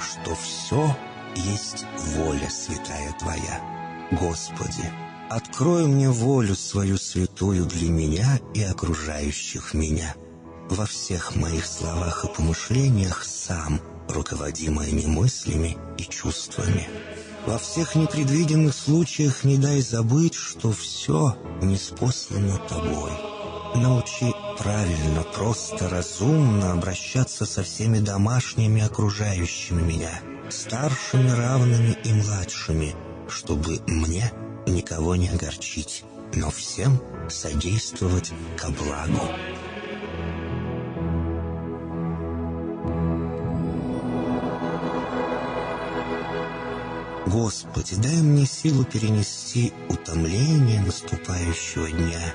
что все есть воля святая Твоя. Господи, открой мне волю свою святую для меня и окружающих меня. Во всех моих словах и помышлениях сам, руководи моими мыслями и чувствами. Во всех непредвиденных случаях не дай забыть, что все неспослано Тобой. Научи правильно, просто, разумно обращаться со всеми домашними окружающими меня, старшими, равными и младшими, чтобы мне никого не огорчить, но всем содействовать ко благу. Господи, дай мне силу перенести утомление наступающего дня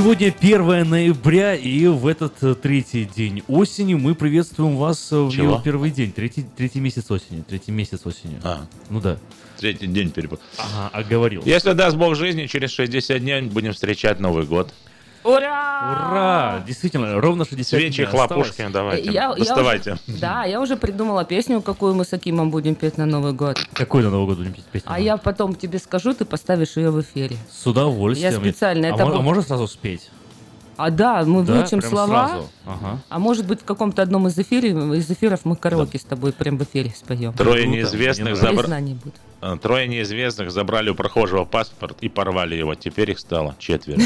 Сегодня 1 ноября, и в этот э, третий день осени мы приветствуем вас э, в Чего? его первый день, третий, третий месяц осени, третий месяц осени. А, Ну да. третий день перепад. Ага, оговорил. Если даст Бог жизни, через 60 дней будем встречать Новый год. Ура! Ура! Действительно, ровно 60 Свечи, хлопушки, давайте, Я- я доставайте. уже- да, я уже придумала песню, какую мы с Акимом будем петь на Новый год. Какой на Новый год будем петь песню? А я потом тебе скажу, ты поставишь ее в эфире. С удовольствием. Я специально, А, это а можно сразу спеть? А да, мы Да, выучим прям слова. сразу. Ага. А может быть, в каком-то одном из, эфире, из эфиров мы караоке с тобой прям в эфире споем. Трое Круто, неизвестных, мне забра- Признание будет. э, Трое неизвестных забрали у прохожего паспорт и порвали его. Теперь их стало четверо.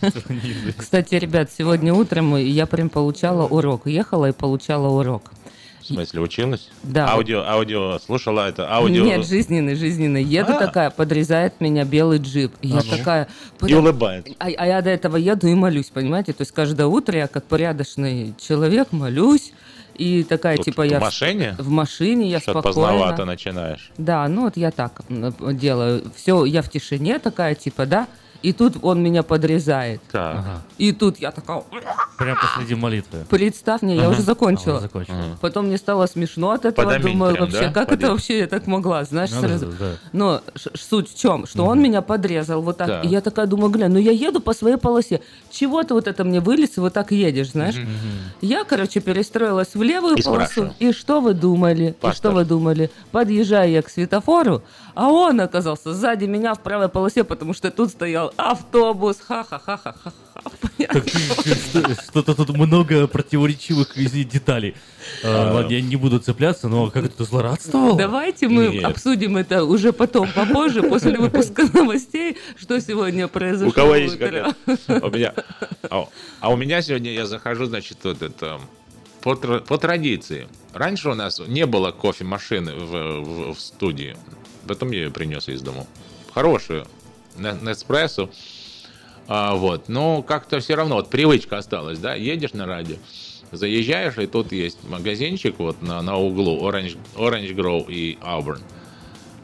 Кстати, ребят, сегодня утром я прям получала урок. Ехала и получала урок. В смысле, училась? Да. Аудио, аудио, слушала это, аудио. Нет, жизненный, жизненный. Еду А. такая, подрезает меня белый джип. И я А ну. такая... И улыбается. А, а я до этого еду и молюсь, понимаете? То есть каждое утро я как порядочный человек молюсь. И такая, Тут типа, в я... машине? В машине я Что-то спокойно. поздновато начинаешь. Да, ну вот я так делаю. Все, я в тишине такая, типа, да. И тут он меня подрезает. Так. Ага. И тут я такая... Прям посреди молитвы. Представь мне, я уже А, закончила. уже закончила. Мгм. Потом мне стало смешно от этого. Подаминь Думаю, прям, вообще, да? как Подаминь. это вообще я так могла, знаешь, Ну, сразу. да, да. Но суть в чем? Что он меня подрезал вот так. Так. И я такая думаю, глянь, ну я еду по своей полосе. Чего ты вот это мне вылез и вот так едешь, знаешь? Я, короче, перестроилась в левую И полосу. спрашиваю. И что вы думали? И Паспорт. что вы думали? Подъезжаю я к светофору, а он оказался сзади меня в правой полосе, потому что тут стоял автобус. Ха-ха-ха-ха-ха. Так, что- Что-то тут много противоречивых деталей. А, Ладно, я не буду цепляться, но как это злорадствовал? Давайте мы обсудим это уже потом, попозже, после выпуска новостей, что сегодня произошло. У кого есть У меня... А, а у меня сегодня я захожу, значит, вот это... По, по традиции. Раньше у нас не было кофемашины в, в- в студии. Потом я ее принес из дому. Хорошую. Неспрессо. А, вот. Но как-то все равно, вот привычка осталась, да, едешь на радио, заезжаешь, и тут есть магазинчик вот на, на углу Orange, Orange Grove и Auburn.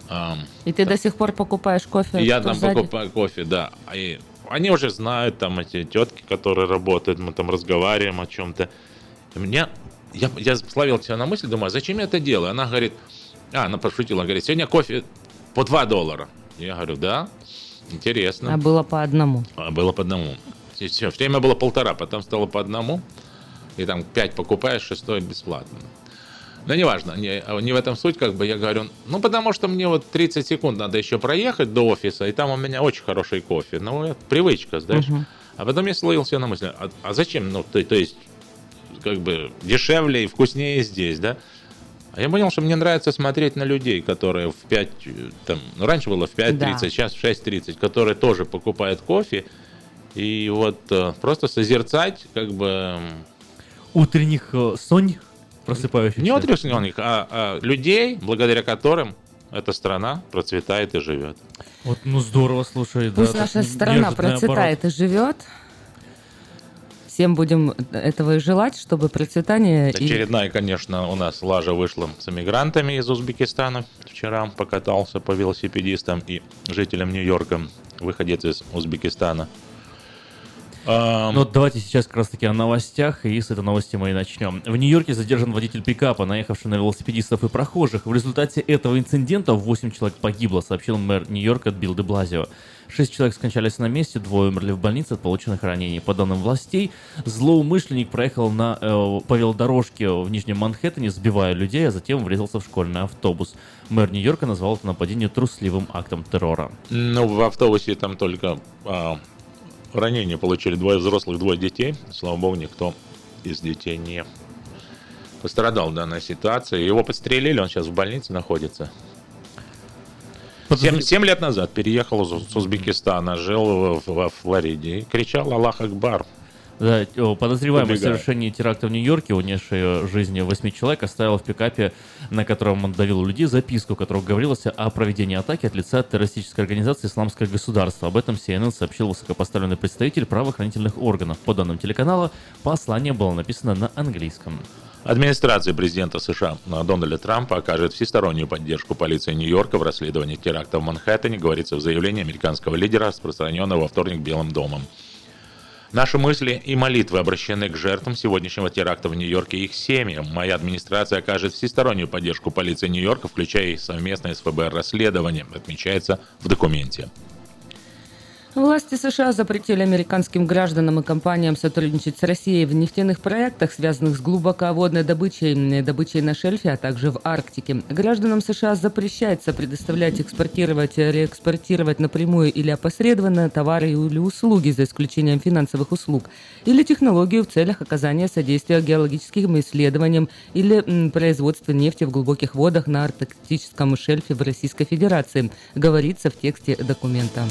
Um, и ты да. до сих пор покупаешь кофе? Я там сзади? покупаю кофе, да. И они уже знают, там эти тетки, которые работают, мы там разговариваем о чем-то. Меня, я, я словил себя на мысль, думаю, «А зачем я это делаю? Она говорит, а, она пошутила, говорит, сегодня кофе по 2 доллара. Я говорю, да, интересно. А было по одному? А было по одному. Все, время было полтора, потом стало по одному и там 5 покупаешь, шестой бесплатно. Но неважно, не, не в этом суть, как бы я говорю, ну потому что мне вот 30 секунд надо еще проехать до офиса, и там у меня очень хороший кофе. Ну, это привычка, знаешь. Угу. А потом я словился на мысли, а, а зачем, ну, ты, то есть, как бы дешевле и вкуснее здесь, да? А я понял, что мне нравится смотреть на людей, которые в 5, там, ну, раньше было в 5.30, да. сейчас в 6.30, которые тоже покупают кофе, и вот э, просто созерцать, как бы, утренних э, сонь просыпающихся. Не утренних сонь, а, а людей, благодаря которым эта страна процветает и живет. Вот, ну здорово, слушай. Пусть да, наша страна процветает оборот. и живет. Всем будем этого и желать, чтобы процветание... Очередная, и... конечно, у нас лажа вышла с эмигрантами из Узбекистана. Вчера покатался по велосипедистам и жителям Нью-Йорка, выходец из Узбекистана. Ну вот давайте сейчас как раз таки о новостях, и с этой новости мы и начнем. В Нью-Йорке задержан водитель пикапа, наехавший на велосипедистов и прохожих. В результате этого инцидента 8 человек погибло, сообщил мэр Нью-Йорка Билл де Блазио. Шесть человек скончались на месте, двое умерли в больнице от полученных ранений. По данным властей, злоумышленник проехал на, э, по велодорожке в Нижнем Манхэттене, сбивая людей, а затем врезался в школьный автобус. Мэр Нью-Йорка назвал это нападение трусливым актом террора. Ну, в автобусе там только а, Ранения получили двое взрослых, двое детей. Слава богу, никто из детей не пострадал в данной ситуации. Его подстрелили, он сейчас в больнице находится. Семь, семь лет назад переехал с Узбекистана, жил во Флориде и кричал «Аллах Акбар». Да, подозреваемый в совершении теракта в Нью-Йорке, унесший жизни восьми человек, оставил в пикапе, на котором он давил людей, записку, в которой говорилось о проведении атаки от лица террористической организации «Исламское государство». Об этом CNN сообщил высокопоставленный представитель правоохранительных органов. По данным телеканала, послание было написано на английском. Администрация президента США Дональда Трампа окажет всестороннюю поддержку полиции Нью-Йорка в расследовании теракта в Манхэттене, говорится в заявлении американского лидера, распространенного во вторник Белым домом. Наши мысли и молитвы обращены к жертвам сегодняшнего теракта в Нью-Йорке и их семьям. Моя администрация окажет всестороннюю поддержку полиции Нью-Йорка, включая и совместное с ФБР расследование, отмечается в документе. Власти США запретили американским гражданам и компаниям сотрудничать с Россией в нефтяных проектах, связанных с глубоководной добычей, добычей на шельфе, а также в Арктике. Гражданам США запрещается предоставлять, экспортировать, реэкспортировать напрямую или опосредованно товары или услуги, за исключением финансовых услуг, или технологию в целях оказания содействия геологическим исследованиям или производства нефти в глубоких водах на арктическом шельфе в Российской Федерации, говорится в тексте документа.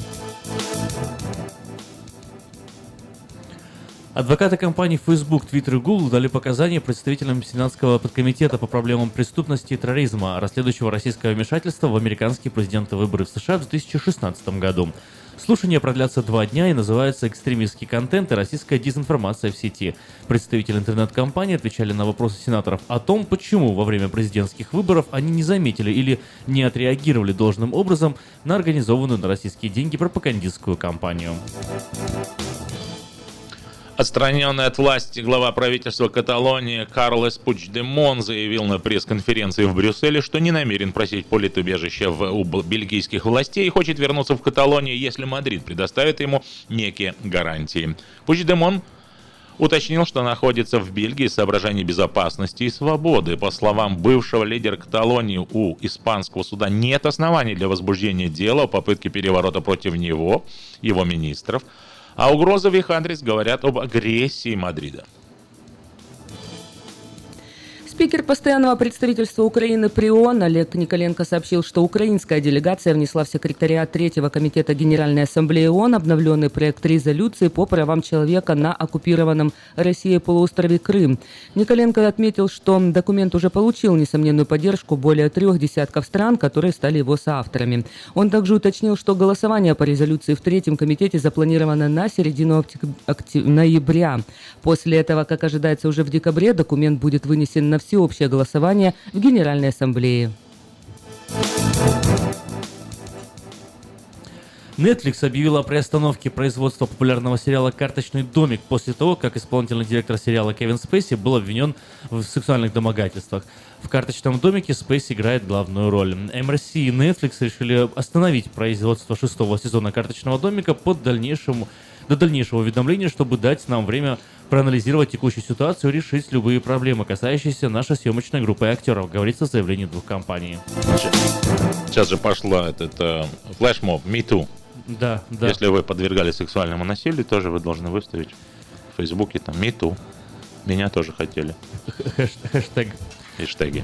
Адвокаты компаний Facebook, Twitter и Google дали показания представителям Сенатского подкомитета по проблемам преступности и терроризма, расследующего российское вмешательство в американские президентские выборы в США в 2016 году. Слушания продлятся два дня и называются «Экстремистский контент и российская дезинформация в сети». Представители интернет-компании отвечали на вопросы сенаторов о том, почему во время президентских выборов они не заметили или не отреагировали должным образом на организованную на российские деньги пропагандистскую кампанию. Отстраненный от власти глава правительства Каталонии Карлес Пучдемон заявил на пресс-конференции в Брюсселе, что не намерен просить политубежище в, у бельгийских властей и хочет вернуться в Каталонию, если Мадрид предоставит ему некие гарантии. Пучдемон уточнил, что находится в Бельгии соображений безопасности и свободы. По словам бывшего лидера Каталонии, у испанского суда нет оснований для возбуждения дела о попытке переворота против него, его министров, а угрозы в их адрес говорят об агрессии Мадрида. Спикер постоянного представительства Украины при ООН Олег Николенко сообщил, что украинская делегация внесла в секретариат Третьего комитета Генеральной Ассамблеи ООН обновленный проект резолюции по правам человека на оккупированном Россией полуострове Крым. Николенко отметил, что документ уже получил несомненную поддержку более трех десятков стран, которые стали его соавторами. Он также уточнил, что голосование по резолюции в Третьем комитете запланировано на середину ноября. После этого, как ожидается уже в декабре, документ будет вынесен на всеобщее голосование в Генеральной Ассамблее. Netflix объявила о приостановке производства популярного сериала «Карточный домик» после того, как исполнительный директор сериала Кевин Спейси был обвинен в сексуальных домогательствах. В «Карточном домике» Спейси играет главную роль. MRC и Netflix решили остановить производство шестого сезона «Карточного домика» под дальнейшему, до дальнейшего уведомления, чтобы дать нам время проанализировать текущую ситуацию и решить любые проблемы, касающиеся нашей съемочной группы актеров, говорится в заявлении двух компаний. Сейчас же пошла этот э, флешмоб Me Too. Да, да. Если вы подвергались сексуальному насилию, тоже вы должны выставить в Фейсбуке там Me Too. Меня тоже хотели. Хэштег. Хэштеги.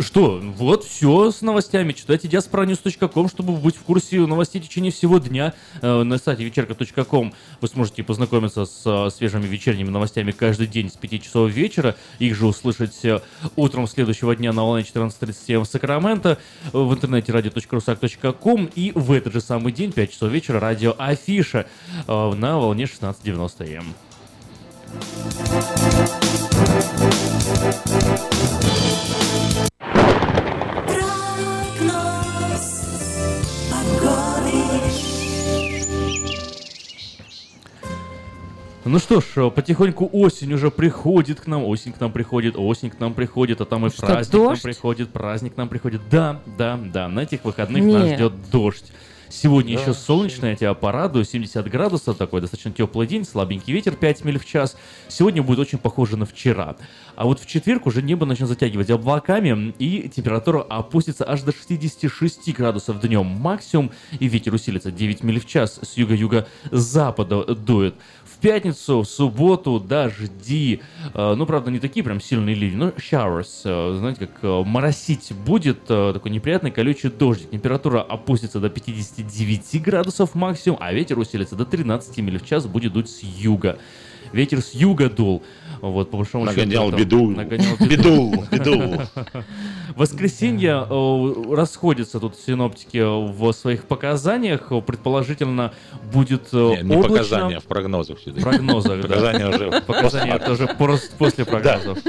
Что, вот все с новостями. Читайте diasporanews.com, чтобы быть в курсе новостей в течение всего дня. Э, на сайте вечерка.ком вы сможете познакомиться с э, свежими вечерними новостями каждый день с 5 часов вечера. Их же услышать э, утром следующего дня на волне 14.37 в Сакраменто, в интернете radio.rusak.com и в этот же самый день, 5 часов вечера, радио Афиша на волне 16.90 М. Ну что ж, потихоньку осень уже приходит к нам, осень к нам приходит, осень к нам приходит, а там и что, праздник дождь? нам приходит, праздник нам приходит. Да, да, да, на этих выходных Нет. нас ждет дождь. Сегодня да, еще солнечно, я тебя порадую, 70 градусов, такой достаточно теплый день, слабенький ветер 5 миль в час. Сегодня будет очень похоже на вчера. А вот в четверг уже небо начнет затягивать облаками, и температура опустится аж до 66 градусов днем максимум, и ветер усилится 9 миль в час с юга-юга-запада дует пятницу, в субботу дожди. Э, ну, правда, не такие прям сильные ливни, но showers. Э, знаете, как э, моросить будет. Такой неприятный колючий дождик. Температура опустится до 59 градусов максимум, а ветер усилится до 13 миль в час, будет дуть с юга. Ветер с юга дул. Вот, по большому нагонял счету, беду. Нагонял беду. Беду. Воскресенье э, расходятся тут синоптики в своих показаниях. Предположительно, будет э, не, не облачно. показания, в прогнозах. В прогнозах, Показания уже. Показания это уже после прогнозов.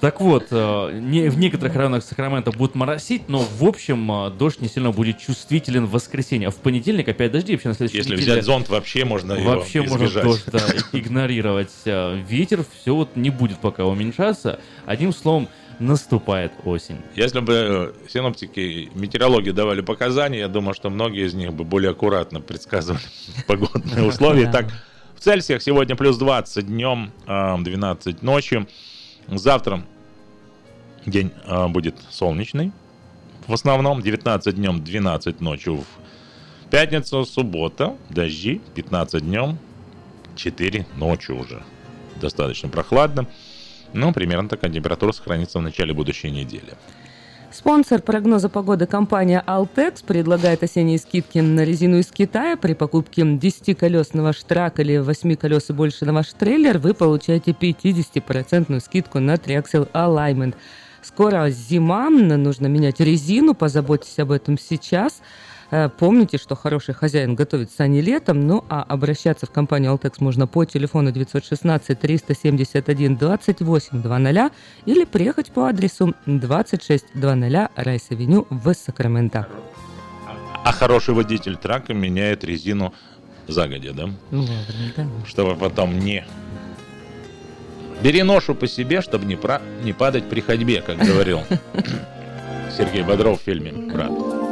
Так вот, э, в некоторых районах Сакрамента будут моросить, но в общем дождь не сильно будет чувствителен в воскресенье. А в понедельник опять дожди, вообще на следующей Если неделе... взять зонт, вообще можно Вообще его можно дождь да, игнорировать. Ветер все вот не будет пока уменьшаться. Одним словом, наступает осень. Если бы э, синоптики метеорологи давали показания, я думаю, что многие из них бы более аккуратно предсказывали погодные условия. Так, в Цельсиях сегодня плюс 20 днем, 12 ночью. Завтра день э, будет солнечный. В основном 19 днем, 12 ночью. В пятницу, суббота, дожди, 15 днем, 4 ночью уже. Достаточно прохладно. Ну, примерно такая температура сохранится в начале будущей недели. Спонсор прогноза погоды компания Altex предлагает осенние скидки на резину из Китая. При покупке 10-колесного штрак или 8 колес и больше на ваш трейлер вы получаете 50% скидку на Triaxle Alignment. Скоро зима, нужно менять резину, позаботьтесь об этом сейчас – помните, что хороший хозяин готовит сани летом, ну а обращаться в компанию Altex можно по телефону 916 371 28 00 или приехать по адресу 2600 Rice Avenue в Сакраменто. А хороший водитель трака меняет резину загодя, да? Ну, да. Чтобы потом не... Бери ношу по себе, чтобы не, про... не падать при ходьбе, как говорил Сергей Бодров в фильме «Брат».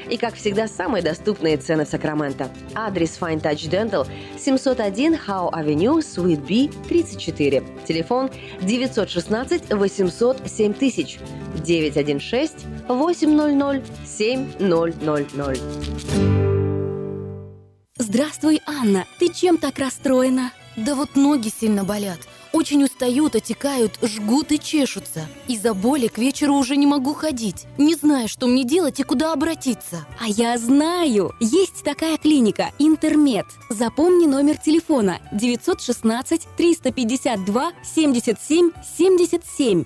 И, как всегда, самые доступные цены в Сакраменто. Адрес Fine Touch Dental 701 Howe Avenue, Suite B, 34. Телефон 916 800 7000 916 800 7000. Здравствуй, Анна. Ты чем так расстроена? Да вот ноги сильно болят. Очень устают, отекают, жгут и чешутся. Из-за боли к вечеру уже не могу ходить. Не знаю, что мне делать и куда обратиться. А я знаю! Есть такая клиника «Интермед». Запомни номер телефона 916 352 77 77.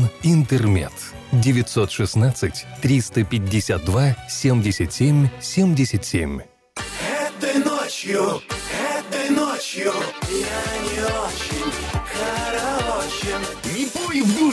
«Интермед». 916 352 77 77. Этой ночью, этой ночью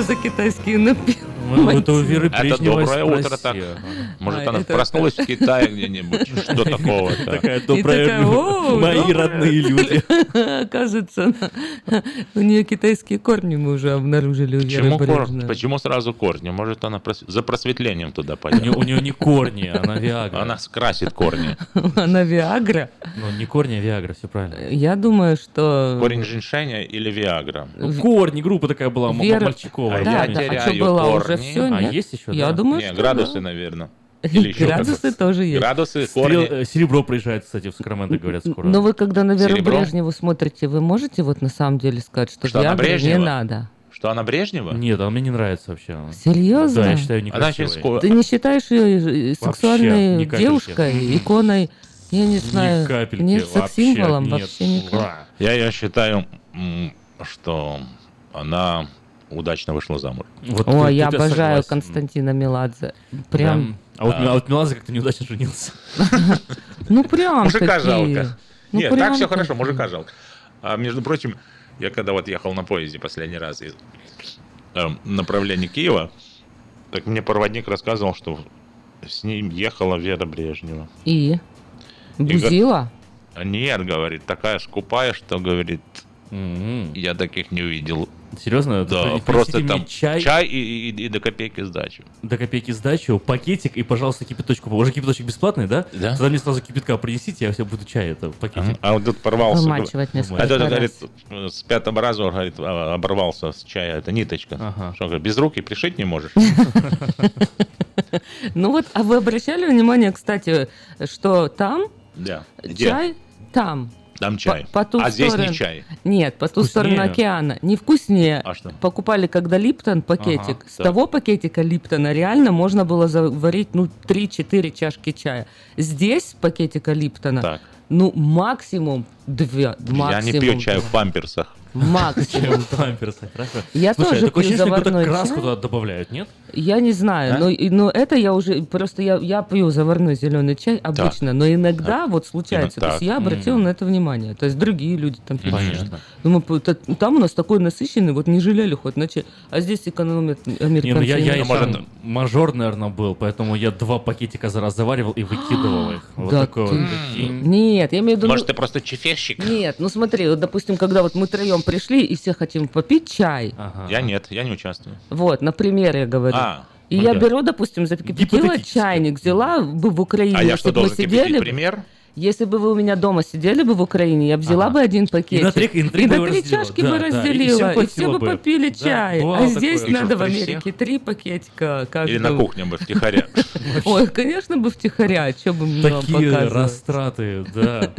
это за китайские? Ну, это у Веры Это Брежневой доброе утро так. Может, А, она это- проснулась в Китае где-нибудь? Что такого-то? Такая добрая, такая, «О, мои доброе». родные люди. Оказывается, у нее китайские корни мы уже обнаружили у Веры Брежневой. Почему сразу корни? Может, она за просветлением туда нее, у пойдет? нее не корни, она Виагра. Она скрасит корни. Она Виагра. Ну, не корни, а Виагра, все правильно. Я думаю, что... Корень женьшеня или Виагра? Ну, корни, группа такая была, Вера- Мальчикова. А Да, я да, а что уже корни. все, А нет? есть еще, Я да? думаю, Не, что градусы, да. наверное. Или еще Градусы тоже есть. Градусы, корни. э, Серебро приезжает, кстати, в Сакраменто, говорят, скоро. Но вы когда на Веру Серебро? Брежневу смотрите, вы можете вот на самом деле сказать, что, Что она Виагры не надо? Что она Брежнева? Нет, она мне не нравится вообще. Серьезно? Да, я считаю Она некрасивой. через ко- Ты не считаешь ее сексуальной ни капельки. девушкой, иконой? Я не знаю. Ни капельки, не вообще секс-символом, нет. вообще никак. Ура. Я, я считаю, что она удачно вышла замуж. Вот О, я обожаю согласен. Константина Меладзе. Прям, Да. А вот, Да. а вот Меладзе как-то неудачно женился. ну прям Мужика жалко. Ну, Нет, так все хорошо, мужика жалко. А между прочим, я когда вот ехал на поезде последний раз из э, направления Киева, так мне проводник рассказывал, что с ним ехала Вера Брежнева. И? Бузила? А Нет, говорит, такая скупая, что, говорит, Мгм. я таких не видел. Серьезно? Да, просто там чай, чай, и, и- и до копейки сдачи. до копейки сдачу, пакетик и, пожалуйста, кипяточку. Уже кипяточек бесплатный, да? Да. Тогда мне сразу кипятка принесите, я все буду чай, это пакетик. А вот тут порвался. Вымачивать несколько А тут, раз. говорит, с пятого раза, говорит, а, оборвался с чая, это ниточка. Ага. Что, говорит, без руки пришить не можешь? Ну вот, а вы обращали внимание, кстати, что там Да. Где? чай, там. Там чай. по ту а здесь сторону. не чай. Нет, по ту Вкуснее. сторону океана. Не вкуснее. А что? Покупали, когда Липтон пакетик. Ага, С так. того пакетика Липтона реально можно было заварить, ну, 3-4 чашки чая. Здесь пакетика Липтона, Так. ну, максимум 2. Максимум Я не пью чай в памперсах. Максимум. Памперсы, хорошо. Я Слушай, тоже такое пью ощущение, что какую-то заварной краску чай. туда добавляют, нет? Я не знаю, А? но, и- но это я уже просто я, я пью заварной зеленый чай обычно, но иногда вот случается. То есть я обратила М. на это внимание. То есть другие люди там пьют. Понятно. Думаю, п- т- там у нас такой насыщенный, вот не жалели хоть на чай, а здесь экономят Не, ну американцы. я, я и мажор, наверное, был, поэтому я два пакетика за раз заваривал и выкидывал их. Вот Да такой ты вот. Нет, я имею в виду... ну, Может, ты просто чеферщик? Нет, ну смотри, вот, допустим, когда вот мы троем пришли и все хотим попить чай, Ага. Я нет, я не участвую. вот, например, я говорю. А, и ну я да. беру, допустим, закипятила чайник, взяла бы в Украине, А я что, бы мы должен сидели пример? Если бы вы у меня дома сидели бы в Украине, я взяла Ага. бы один пакетик. И на три- и на три бы разделила. чашки Да, бы да, и разделила. всем И, хватило все бы бы. попили Да, чай. бывало а здесь такое. надо в Америке всех? три пакетика Или каждому. на кухне бы втихаря? Ой, конечно бы втихаря, что бы мне Такие растраты, да.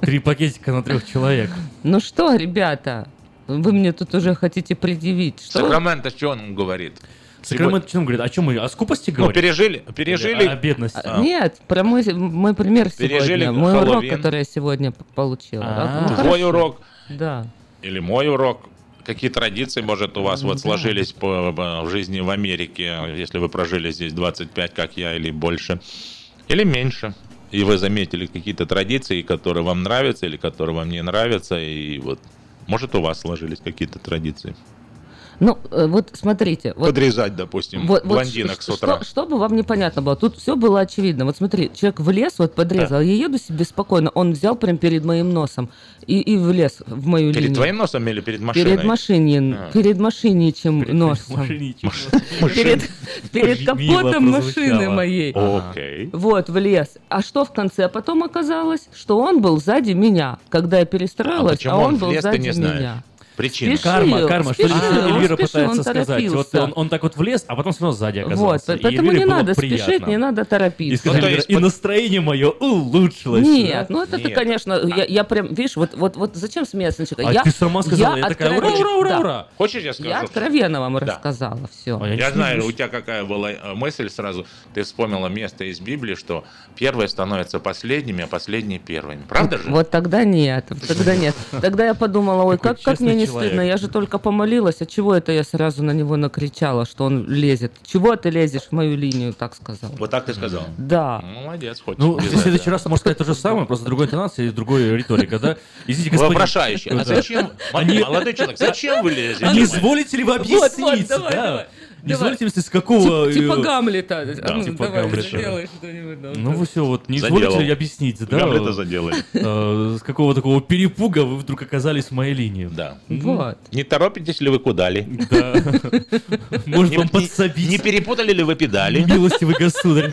Три пакетика на трех человек. Ну что, ребята, вы мне тут уже хотите предъявить. Что? Сакраменто, что он говорит? Сакраменто что он говорит? О чем мы? О скупости Ну, говорим? пережили, Или О пережили, бедности. А. Нет, про мой, мой пример Пережили сегодня. Мой урок, Хэллоуин. который я сегодня п- получила. А. Ну, твой урок Да. или мой урок. Какие традиции, может, у вас вот сложились по, по- в жизни в Америке, если вы прожили здесь 25, как я, или больше, или меньше? И вы заметили какие-то традиции, которые вам нравятся или которые вам не нравятся, и вот, может, у вас сложились какие-то традиции? Ну, э, вот смотрите. Вот, Подрезать, допустим, вот- вот блондинок ш- с утра. Что, чтобы вам непонятно было, тут все было очевидно. Вот смотри, человек в лес, вот подрезал, я еду себе спокойно, он взял прям перед моим носом и, и влез в мою Перед линию. твоим носом или перед машиной? Перед машиной, А. перед машиной, чем носом. Перед, перед капотом машины моей. Окей. Вот, влез. А что в конце потом оказалось? Что он был сзади меня, когда я перестроилась, а, почему он, он был сзади меня. Причина. Спешил, Карма, карма, что спешил, Эльвира он Эльвира пытается он сказать. Вот он, он так вот влез, а потом снова сзади Вот, оказался. И поэтому Эльвире не надо приятно. спешить, не надо торопиться. И, скажи, Эльвира, и настроение мое улучшилось. Нет, да? ну это ты, конечно, я, я прям, видишь, вот, вот, вот зачем смеяться начала? А я, ты сама сказала, я такая, ура, откровенно- ура, ура, да. ура. Хочешь, я скажу? Я откровенно вам рассказала все. Я знаю, у тебя какая была э, мысль сразу. Ты вспомнила место из Библии, что первые становятся последними, а последние первыми. Правда же? Вот тогда нет, тогда нет. Тогда я подумала, ой, как, мне честный не человек. стыдно, я же только помолилась, а чего это я сразу на него накричала, что он лезет? Чего ты лезешь в мою линию, так сказал. Вот так ты сказал. Да. Молодец, хоть. Ну, в следующий раз ты можешь сказать то же самое, просто другой интонацией и другой риторикой, да? Извините, господин... Вопрошающий. А зачем, молодой человек, зачем вы лезете? Не изволите ли вы объяснить? Да? изволите ли с какого... Тип- Типа э, Гамлета. А ну, типа давай, Гамлета. да, Ну вы все, вот не изволите ли объяснить, да? Гамлета заделали. э, С какого такого перепуга вы вдруг оказались в моей линии? Да. Вот. Не торопитесь ли вы куда-ли? Да. Может вам подсобить? Не перепутали ли вы педали? Милостивый государь.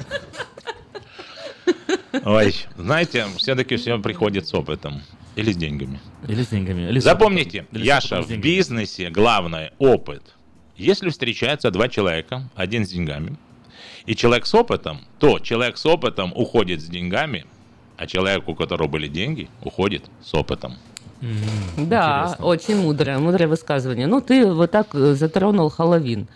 Ой, знаете, все-таки все приходит с опытом. Или с деньгами. Или с деньгами. или с Запомните, опытом. Или Яша, с в бизнесе главное опыт. Если встречаются два человека, один с деньгами, и человек с опытом, то человек с опытом уходит с деньгами, а человек, у которого были деньги, уходит с опытом. Да, очень мудрое, мудрое высказывание. Ну, ты вот так э, затронул Хэллоуин.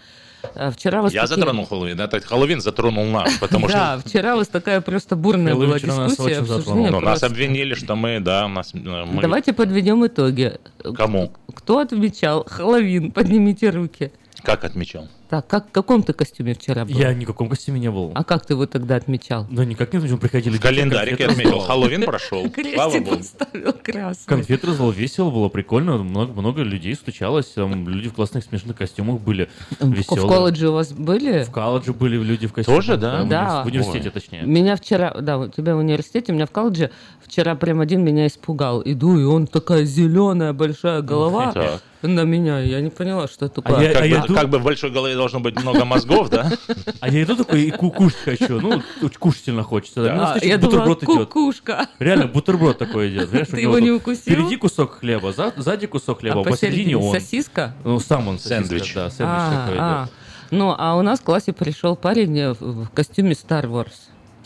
Э, Вчера вас Я такие- затронул Хэллоуин, это Хэллоуин затронул нас, потому Да, что вчера у вас такая просто бурная была дискуссия, обсуждение. ну, нас обвинили, что мы, да, нас, э. Давайте подведем итоги. Кому? Кто отмечал Хэллоуин? Поднимите руки. Как отмечал? Так, как, в каком ты костюме вчера был? Я ни в каком костюме не был. А как ты его тогда отмечал? Да никак не мы приходили. В календарике отметил. Хэллоуин прошел. Слава Крестик богу. поставил красный. Конфет развал весело, было прикольно, много, много людей стучалось, там люди в классных смешных костюмах были веселые. в колледже у вас были? В колледже были люди в костюмах. Тоже, да? в Да. В университете, точнее. Меня вчера, да, у тебя в университете, у меня в колледже вчера прям один меня испугал. Иду, и он такая зеленая большая голова Так. на меня. Я не поняла, что это такое. А я- Как, а бы, я ду- как бы в большой голове должно быть много мозгов, да? А я иду такой и ку- кушать хочу. Ну, кушать сильно хочется. Да. А, я думала, кукушка. Реально, бутерброд такой идет. Ты его не укусил? Впереди кусок хлеба, за- сзади кусок хлеба, А а посередине он. сосиска? Ну, сам он сосиска, Сэндвич. Да, сэндвич А, такой а. идет. Ну, а у нас в классе пришел парень э, в в костюме Star Wars.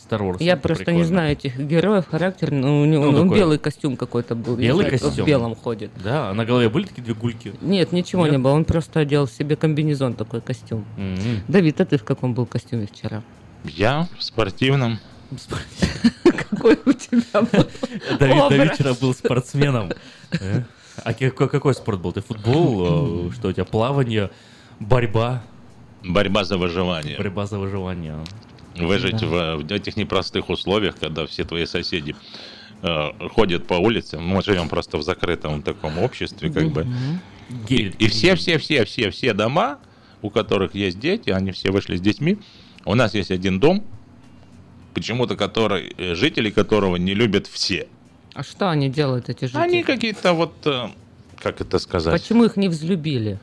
Star Wars. Я просто прикольно. не знаю этих героев, характер, но у него Ну, он такой. белый костюм какой-то был. Белый знаю, костюм? В белом ходит. Да, а на голове были такие две гульки? Нет, ничего Нет? не было. Он просто одел себе комбинезон такой костюм. М. Давид, а ты в каком был костюме вчера? Я в спортивном. Какой у тебя был? Давид до вечера был спортсменом. Э? А какой, какой спорт был? Ты футбол? э, Что у тебя? Плавание? Борьба? Борьба за выживание. Борьба за выживание. Выжить в, в этих непростых условиях, когда все твои соседи э, ходят по улице. Мы живем просто в закрытом таком обществе, как бы. И, и все, все, все, все, все дома, у которых есть дети, они все вышли с детьми. У нас есть один дом, почему-то который, э, жители которого не любят все. А что они делают, эти жители? Они какие-то вот, э, как это сказать? Почему их не взлюбили?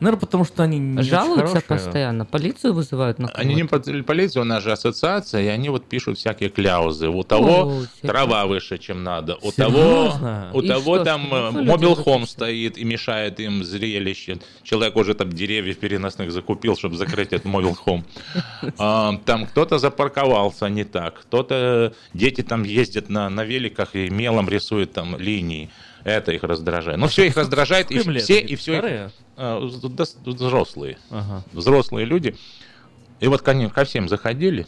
Наверное, потому что они не Жалуются постоянно, полицию вызывают на Они не полиция, у нас же ассоциация, и они вот пишут всякие кляузы. У того О, трава выше, чем надо. У Серьезно? того, у И того что, там что э, мобилхом выпустят? стоит и мешает им зрелище. Человек уже там деревьев переносных закупил, чтобы закрыть этот мобилхом. А, Там кто-то запарковался не так, кто-то, дети там ездят на, на великах и мелом рисуют там линии. Это их раздражает. Ну, все их раздражает, и все, и все а, взрослые. Взрослые люди. И вот ко, ко всем заходили,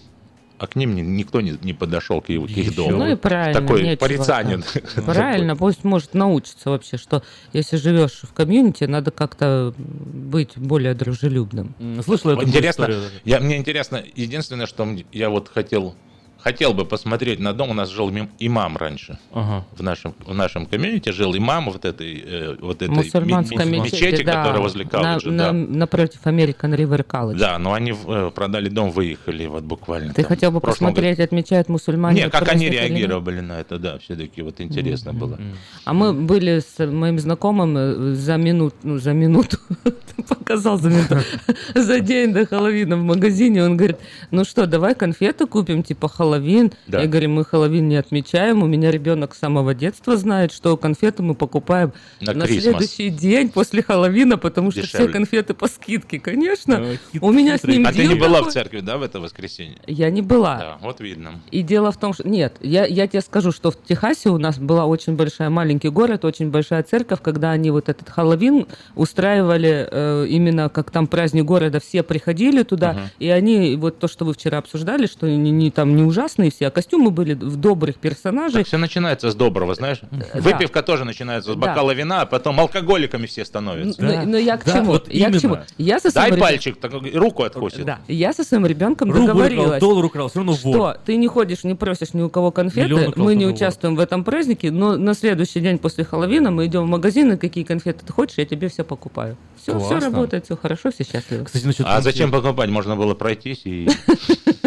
а к ним ни- никто не, не подошел к, их- к их дому. Ну и правильно. Такой нечего. Правильно, пусть может научиться вообще, что если живешь в комьюнити, надо как-то быть более дружелюбным. Слышал такую Интересно, историю. я, мне интересно, единственное, что я вот хотел хотел бы посмотреть на дом. У нас жил имам раньше. Ага. В нашем, в нашем комьюнити жил имам вот этой, э, вот этой ми- ми- мечеть, мечети, да, которая возле на- колледжа. на- да. напротив American River College. Да, но они э, продали дом, выехали вот буквально. Ты там хотел бы посмотреть, отмечают году. мусульмане Не, этот как они нет? реагировали на это, да, все-таки вот интересно было. А мы были с моим знакомым э, за минуту, ну, за минуту, показал за минуту, за день до Хэллоуина в магазине. Он говорит, ну что, давай конфеты купим, типа Хэллоуин. Да. Я говорю, мы Хэллоуин не отмечаем. У меня ребенок с самого детства знает, что конфеты мы покупаем На на следующий день после Хэллоуина, потому что все Дешевле. конфеты по скидке, конечно. Хит- У меня с ним А ты не была в такой. церкви, да, в это воскресенье? Я не была. Да, вот видно. И дело в том, что... Нет, я, я тебе скажу, что в Техасе у нас была очень большая, маленький город, очень большая церковь, когда они вот этот Хэллоуин устраивали э, именно как там праздник города, все приходили туда, Мгм. и они, вот то, что вы вчера обсуждали, что не, не там не ужасные все, а костюмы были в добрых персонажей. Все начинается с доброго, знаешь? Выпивка тоже начинается с Да. бокала вина, а потом алкоголиками все становятся. Ну, ну, я к Да, чему? вот я к чему? Я со Дай ребен- пальчик, так, руку откусит. Да, я со своим ребенком украл, договорилась. доллар украл, все равно вор. Что ты не ходишь, не просишь ни у кого конфеты, украл, мы не тоже вор. участвуем в этом празднике, но на следующий день после Хэллоуина мы идем в магазин, и какие конфеты ты хочешь, я тебе все покупаю. Все, все работает, все хорошо, все счастливы. Кстати, насчет А конфет. зачем покупать? Можно было пройтись и...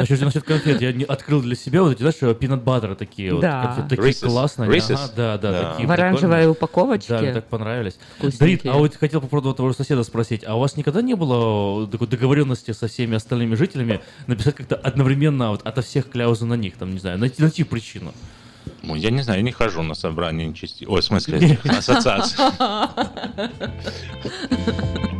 Насчет, насчет конфет, я не- открыл для себя вот эти, знаешь, пинат баттера такие вот. Да. конфеты такие Reese's. классные. Reese's? ага, да, да, Да. такие В оранжевой упаковочке. Да, мне так понравились. Вкусненькие. А вот хотел по поводу твоего соседа спросить, а у вас никогда не было такой договоренности со всеми остальными жителями написать как-то одновременно вот ото всех кляузу на них, там, не знаю, найти, найти причину? Ну, я не знаю, я не хожу на собрания нечисти. Ой, в смысле, этих,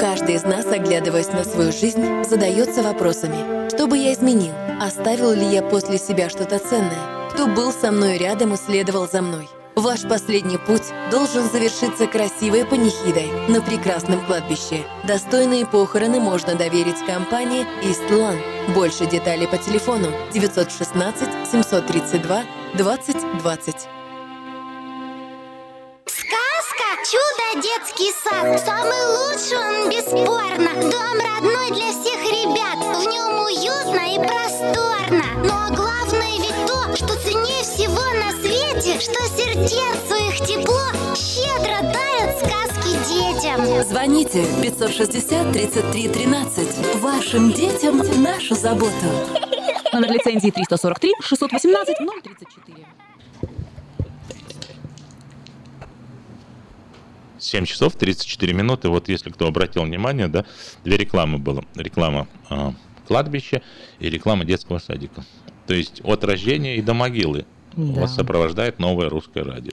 Каждый из нас, оглядываясь на свою жизнь, задается вопросами. Что бы я изменил? Оставил ли я после себя что-то ценное? Кто был со мной рядом и следовал за мной? Ваш последний путь должен завершиться красивой панихидой на прекрасном кладбище. Достойные похороны можно доверить компании Eastland. Больше деталей по телефону 916 732 2020. «Чудо детский сад» Самый лучший он бесспорно Дом родной для всех ребят В нем уютно и просторно Ну а главное ведь то, что ценнее всего на свете Что сердцу их тепло Щедро дарят сказки детям Звоните 560 33 13. Вашим детям нашу заботу. Номер лицензии 343 618 034. 7 часов 34 минуты. Вот если кто обратил внимание, да, две рекламы было. Реклама а, кладбища и реклама детского садика. То есть от рождения и до могилы Да. вас сопровождает новое русское радио.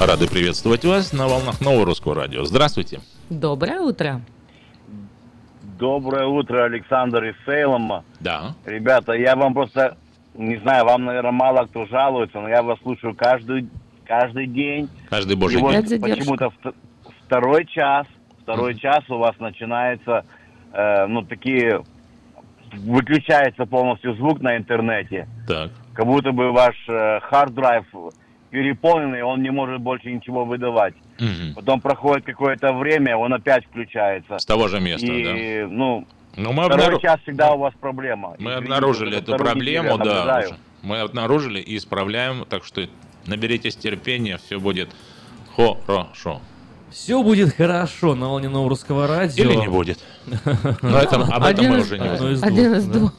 Рады приветствовать вас на волнах Нового Русского Радио. Здравствуйте. Доброе утро. Доброе утро, Александр из Сейлома. Да. Ребята, я вам просто, не знаю, вам, наверное, мало кто жалуется, но я вас слушаю каждый, каждый день. Каждый божий И вот день. почему-то вт- второй час, второй час у вас начинается, э, ну, такие, выключается полностью звук на интернете. Так. Как будто бы ваш э, hard drive переполненный, он не может больше ничего выдавать. Мгм. Потом проходит какое-то время, он опять включается. С того же места, И, ну, Ну, мы второй обнару- час всегда у вас проблема. Мы Извините, обнаружили эту проблему, да. уже. Мы обнаружили и исправляем, так что наберитесь терпения, все будет хорошо. Все будет хорошо на волне нового русского радио. Или не будет. Но это- об этом мы уже не Одно из знаем. двух, Один из да. двух.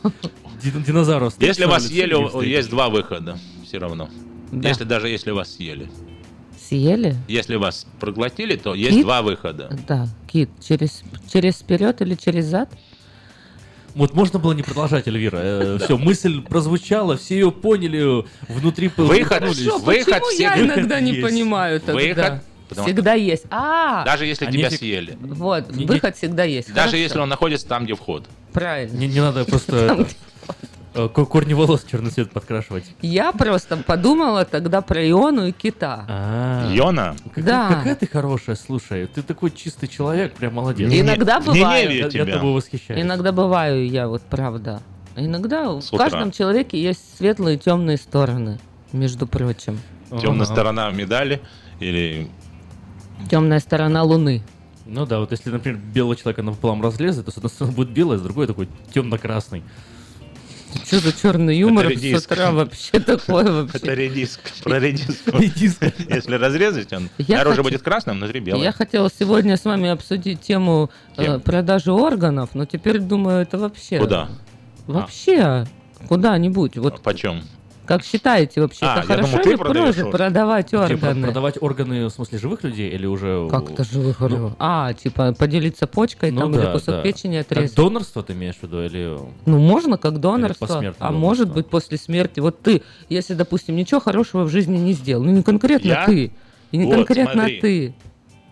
Дин- Динозавров Если вас съели, есть два выхода все равно. Да. Если даже если вас съели. Съели? Если вас проглотили, то есть Кит? два выхода. Да, кит. Через, через вперед или через зад? Вот можно было не продолжать, Эльвира. Все, мысль прозвучала, все ее поняли, внутри Выход, выход Почему я всегда иногда не есть. понимаю тогда? Выход, потому что- Всегда есть. А, Даже если А тебя нефиг- съели. вот, Не- не- выход всегда есть. Даже Хорошо. если он находится там, где вход. Правильно. Не, не надо просто э, корни волос черный цвет подкрашивать. Я просто подумала тогда про Иону и кита. А, Йона? какая- Да. Какая ты хорошая, слушай. Ты такой чистый человек, прям молодец. Не- Иногда не- бывает. не Я, тебя. я тобой восхищаюсь. Иногда бываю я, вот правда. Иногда С в утра. каждом человеке есть светлые и темные стороны, между прочим. Темная сторона медали или Темная сторона Луны. Ну да, вот если, например, белого человека напополам разлезать, то с одной стороны будет белый, а с другой такой темно-красный. Что за черный юмор Это с утра вообще такое это вообще? редиск. Про. Редиска. Если разрезать, он Я снаружи хочу- будет красным, внутри белым. Я хотела сегодня с вами обсудить тему э, продажи органов, но теперь думаю, это вообще... Куда? Вообще, куда-нибудь. Вот Почем? Как считаете вообще, А, это хорошо думал, ты или органы. продавать органы? продавать органы, в смысле, живых людей или уже... Как-то живых Ну, органов. А, типа поделиться почкой Ну там да, или кусок да. печени Как отрезать. донорство ты имеешь в виду или... Ну, можно как донорство, а донорство. может быть после смерти. Вот ты, если, допустим, ничего хорошего в жизни не сделал, ну не конкретно Я? ты, и не Вот, конкретно смотри. ты,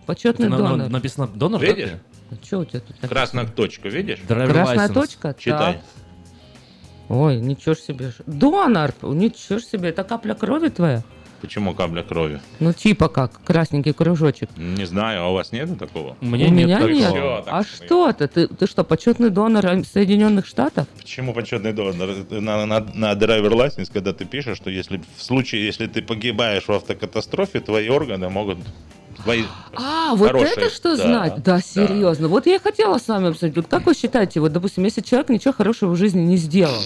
почетный На- на- донор. написано донор, Видишь? да? Что у тебя тут? написано? Красная точка, видишь? Красная license. точка? Читай. Так. Ой, ничего ж себе. Донор, ничего ж себе, это капля крови твоя? Почему капля крови? Ну типа как, красненький кружочек. Не знаю, а у вас нету такого? У меня У нет меня такого. нет. Так а что что ты? ты? Ты что, почетный донор Соединенных Штатов? Почему почетный донор? На, на, на драйвер license, когда ты пишешь, что если в случае, если ты погибаешь в автокатастрофе, твои органы могут... Твои А, вот хорошие, это что да, знать? Да, серьезно. Вот я и хотела с вами обсудить. Вот как вы считаете, вот, допустим, если человек ничего хорошего в жизни не сделал?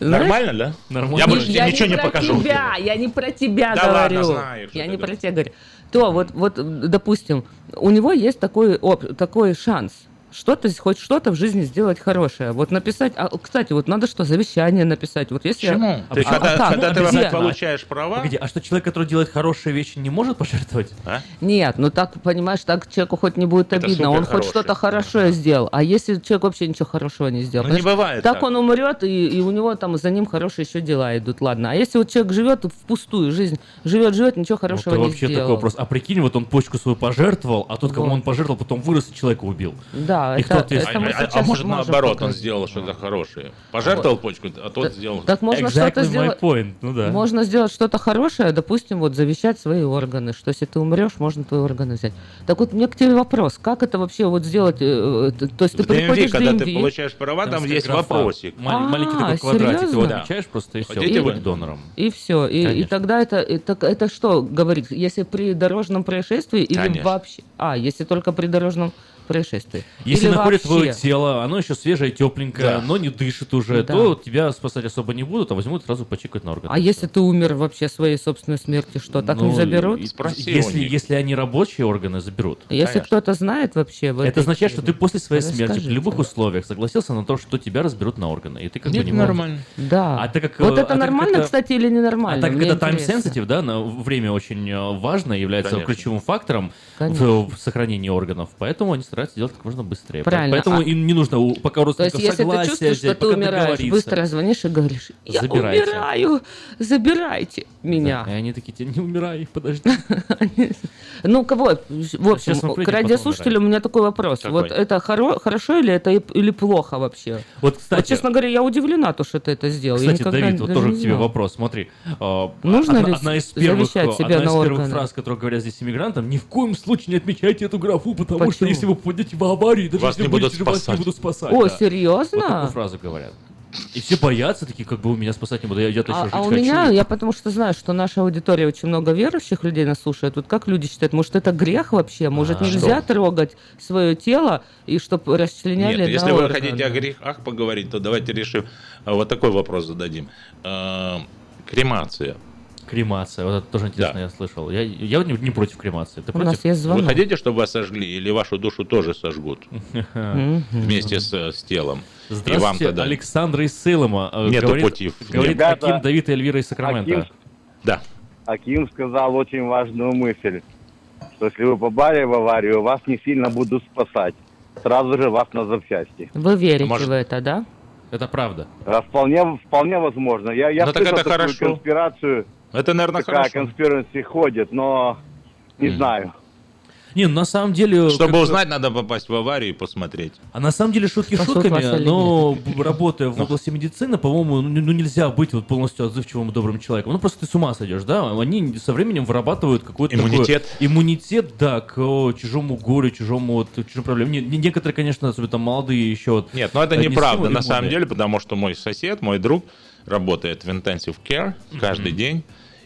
знаешь, Нормально, да? Нормально. Я больше тебе я ничего не про покажу. тебя, я не про тебя Да ладно, говорю. знаю, что я не про тебя говорю. То вот, вот, допустим, у него есть такой, оп- такой шанс что-то, хоть что-то в жизни сделать хорошее. Вот написать, а, кстати, вот надо что, завещание написать. Вот если Почему? А Ты почему? когда, А как? когда ты Обязательно. вообще получаешь права, Погоди, а что человек, который делает хорошие вещи, не может пожертвовать? а? Нет, ну так, понимаешь, так человеку хоть не будет Это обидно. Он хоть что-то хорошее сделал. А если человек вообще ничего хорошего не сделал? Ну, не бывает Так так. он умрет, и, и у него там за ним хорошие еще дела идут. Ладно. А если вот человек живет впустую жизнь, живет, живет, ничего хорошего это не вообще сделал. такой вопрос. А прикинь, вот он почку свою пожертвовал, а тут, кому Вот. он пожертвовал, потом вырос и человека убил. Да, И это, кто-то есть- это мы А- а, может наоборот, он показать. сделал что-то хорошее. Пожертвовал почку, а тот сделал. Так можно Exactly что-то сделать. point, ну да. Можно сделать что-то хорошее, допустим, вот завещать свои органы, что если ты умрешь, можно твои органы взять. Так вот, мне к тебе вопрос, как это вообще вот сделать? э, э, То есть ты В DMV, приходишь в когда ты DMV, получаешь права, там есть графа. вопросик. Мал- маленький А, такой квадратик, ты его серьезно? отмечаешь просто и все. Хотите быть донором. И все. И, и тогда это, это, это что говорит? Если при дорожном происшествии или Конечно. вообще? А, если только при дорожном происшествий. Если Или находят твое вообще. тело, оно еще свежее, тепленькое, Да. но не дышит уже, Да. то тебя спасать особо не будут, а возьмут сразу почикать на органы. А если ты умер вообще своей собственной смертью, что, так Ну, не заберут? Спроси если, если они рабочие органы, заберут. Если конечно. кто-то знает вообще в Это означает, что теме, ты после своей смерти расскажите. в любых условиях согласился на то, что тебя разберут на органы. И ты как бы Нет, не можешь. нормально. Да. А так как, вот э, это а нормально, это- кстати, или А ненормально? так как Мне это time sensitive, да, на время очень э, важно, является Конечно. ключевым фактором в, Конечно. в сохранении органов, поэтому они стараются делать как можно быстрее. Правильно. Поэтому А- им не нужно у- пока То есть, если ты согласия чувствуешь, что взять, ты пока умираешь, быстро звонишь и говоришь, я Забирайте. умираю, забирайте меня. И они такие, тебе не умирай, подожди. Ну, кого? В общем, к радиослушателю у меня такой вопрос. Вот это хоро- хорошо или это или плохо вообще? Вот, кстати, честно говоря, я удивлена, то, что ты это сделал. Кстати, Давид, вот тоже к тебе вопрос. Смотри, э, Нужно одна, ли одна из первых, завещать себя одна из на первых органы? фраз, которые говорят здесь иммигрантам, ни в коем случае не отмечайте эту графу, потому что если вы попадете в аварию, даже если не будете вас не будут спасать. О, да. серьезно? Вот такую фразу говорят. И все боятся, такие, как бы вы меня спасать не буду, я, я-то еще А, жить а у хочу. меня, я потому что знаю, что наша аудитория очень много верующих людей нас слушает. Вот как люди считают, может это грех вообще? Может А, нельзя что? трогать свое тело и чтобы расчленяли Нет, если вы хотите о грехах поговорить, то давайте решим. а, Вот такой вопрос зададим. Э, Кремация. Кремация, вот это тоже интересно, Да. я слышал. Я, я вот не, не против кремации. Ты У нас против? есть звонок. Вы хотите, чтобы вас сожгли, или вашу душу тоже сожгут вместе с, с телом? И вам Здравствуйте, тогда... Александр из Сейлома. э, Нету говорит, пути. Говорит Ребята, Аким, Давид и Эльвира из Сакрамента. Аким, Да. Аким сказал очень важную мысль, что если вы попали в аварию, вас не сильно будут спасать. Сразу же вас на запчасти. Вы верите Может- в это, да? Это правда. А Вполне, вполне возможно. Я, я Ну, так слышал это такую хорошо. конспирацию, Это, наверное, такая хорошо. конспирация ходит, но не Мгм. знаю. Не, ну на самом деле... Чтобы как- узнать, надо попасть в аварию и посмотреть. А на самом деле шутки Спасут вас шутками, но работая в области медицины, по-моему, ну, ну, нельзя быть вот полностью отзывчивым и добрым человеком. Ну просто ты с ума сойдешь, да? Они со временем вырабатывают какой-то такой Иммунитет. иммунитет, да, к о, чужому горю, чужому вот, чужим проблемам. Не- не- некоторые, конечно, особенно там молодые еще вот. Нет, ну это э, не неправда на самом деле, потому что мой сосед, мой друг работает в intensive care каждый день.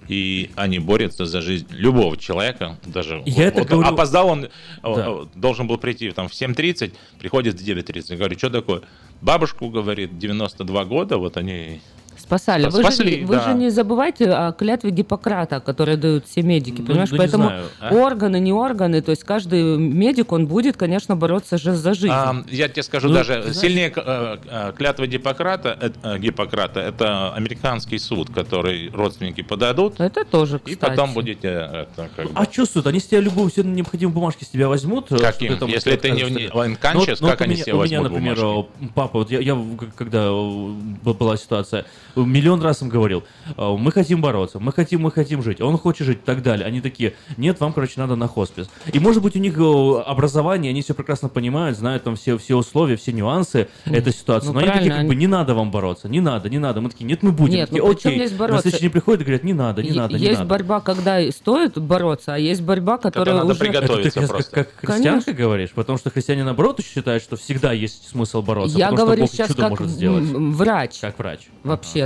И они борются за жизнь любого человека, даже Я это вот говорю- опоздал он, Да. должен был прийти там в 7.30, приходит в 9.30. Я говорю, что такое? Бабушку, говорит, 92 года, вот они Спасали. Вы, Спасли, же, не- вы да. же не забывайте о клятве Гиппократа, которые дают все медики, Ну, понимаешь? ну, не Поэтому знаю, а? органы, не органы, то есть каждый медик, он будет, конечно, бороться же за жизнь. А, я тебе скажу Ну, даже знаешь- сильнее э, э, клятва Гиппократа, э, Гиппократа, это американский суд, который родственники подадут, Это тоже, и кстати. потом будете это, как бы- А что суд? Они с тебя любую все необходимые бумажки с тебя возьмут. Каким? там Если ты не- не unconscious, Ну, вот- как ну, они меня- себе У меня, возьмут например, бумажки? папа, вот я, я когда была ситуация, миллион раз им говорил, э, мы хотим бороться, мы хотим, мы хотим жить, он хочет жить и так далее. Они такие, нет, вам, короче, надо на хоспис. И, может быть, у них э, образование, они все прекрасно понимают, знают там все, все условия, все нюансы этой ситуации. ну, Но они такие, как бы, не надо вам бороться, не надо, не надо. Мы такие, нет, мы будем. Нет, такие, ну окей. здесь На бороться? следующий день приходят и говорят, не надо, не Е- надо, не есть надо. борьба, когда и стоит бороться, а есть борьба, которая надо уже... приготовиться. Это ты как, просто. как христианка говоришь? Потому что христиане, наоборот, считают, что всегда есть смысл бороться. Я потому говорю что Бог сейчас чудо как может сделать. м, врач. Как врач.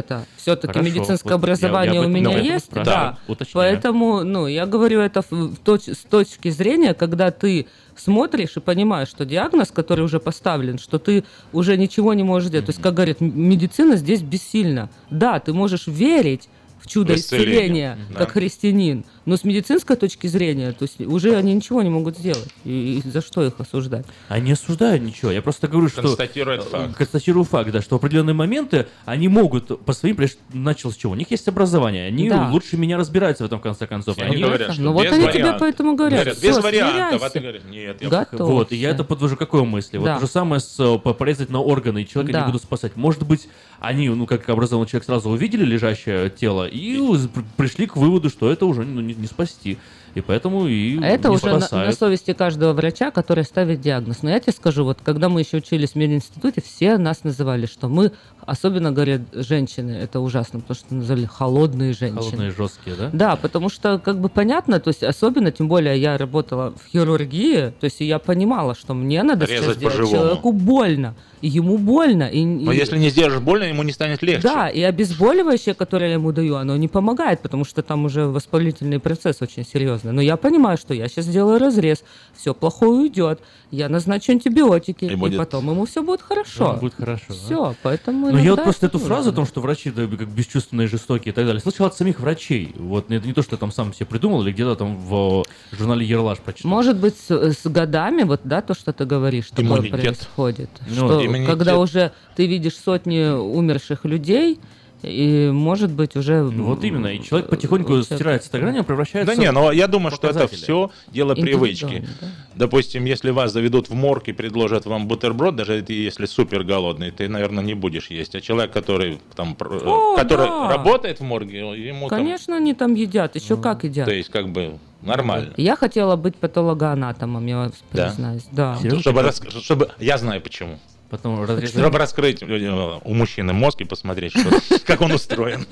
Вообще-то. Все-таки Хорошо. медицинское Вот я- я образование об у меня есть. спрашиваю. Да. Уточняю. Поэтому, ну, я говорю это в- в точ- с точки зрения, когда ты смотришь и понимаешь, что диагноз, который уже поставлен, что ты уже ничего не можешь делать. То есть, как говорят, м- медицина здесь бессильна. Да, ты можешь верить в чудо исцеления, да. как христианин, но с медицинской точки зрения, то есть уже они ничего не могут сделать. И, и за что их осуждать? А не осуждаю ничего. Я просто говорю, что... Констатирует э, факт. Констатирую факт, да, что в определенные моменты они могут по своим... Начал с чего? У них есть образование. Они Да. лучше меня разбираются в этом, в конце концов. Они Они говорят, что Ну вот без они тебе вариантов. поэтому говорят, Говорят, «Всё, без вариантов. А смиряйся». ты говоришь, нет, я Готов. Вот, и я это подвожу какой мысли? Вот Да. то же самое с э, по- порезать на органы, и человека Да. не будут спасать. Может быть, они, ну, как образованный человек, сразу увидели лежащее тело и пр- пришли к выводу, что это уже ну, не, не спасти. И поэтому и Это не уже на, на совести каждого врача, который ставит диагноз. Но я тебе скажу, вот когда мы еще учились в мединституте, все нас называли, что мы Особенно, говорят, женщины, это ужасно, потому что назвали холодные женщины. Холодные, жесткие, да? Да, потому что, как бы понятно, то есть особенно, тем более я работала в хирургии, то есть я понимала, что мне надо сейчас Резать сделать человеку больно, и ему больно. И, Но и- если не сделаешь больно, ему не станет легче. Да, и обезболивающее, которое я ему даю, оно не помогает, потому что там уже воспалительный процесс очень серьезный. Но я понимаю, что я сейчас сделаю разрез, все плохое уйдет, я назначу антибиотики, и, будет- потом ему все будет хорошо. Ну, будет хорошо, да? Все, поэтому... Но я вот просто эту фразу о том, что врачи да, как бесчувственные, жестокие и так далее, слышал от самих врачей. Вот это не то, что я там сам себе придумал или где-то там в э, журнале Ерлаш прочитал. Может быть, с, с годами, вот да, то, что ты говоришь, такое Иммунитет. происходит. Ну, что иммунитет. когда уже ты видишь сотни умерших людей, и может быть уже... Ну, вот именно, и человек потихоньку стирает с этой грани, превращается Да не, но я думаю, что это все дело привычки. Да. Допустим, если вас заведут в морг и предложат вам бутерброд, даже если супер голодный, ты, наверное, не будешь есть. А человек, который там, э, О, который да. работает в морге, ему там, Конечно, они там едят, еще как едят. то есть как бы нормально. Я хотела быть патологоанатомом, я вас Да? признаюсь. Да. Чтобы, чтобы- я знаю почему. Потом Чтобы раскрыть э, у мужчины мозг и посмотреть, что- как он устроен.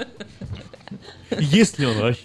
Есть ли он вообще?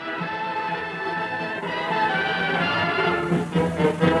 Thank you.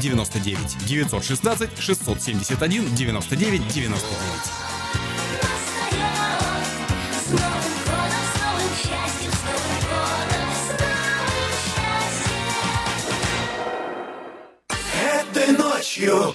99 916 671 99 99. Этой ночью,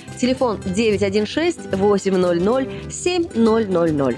Телефон 916 800 7000.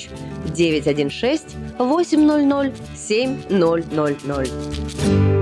916 800 7000.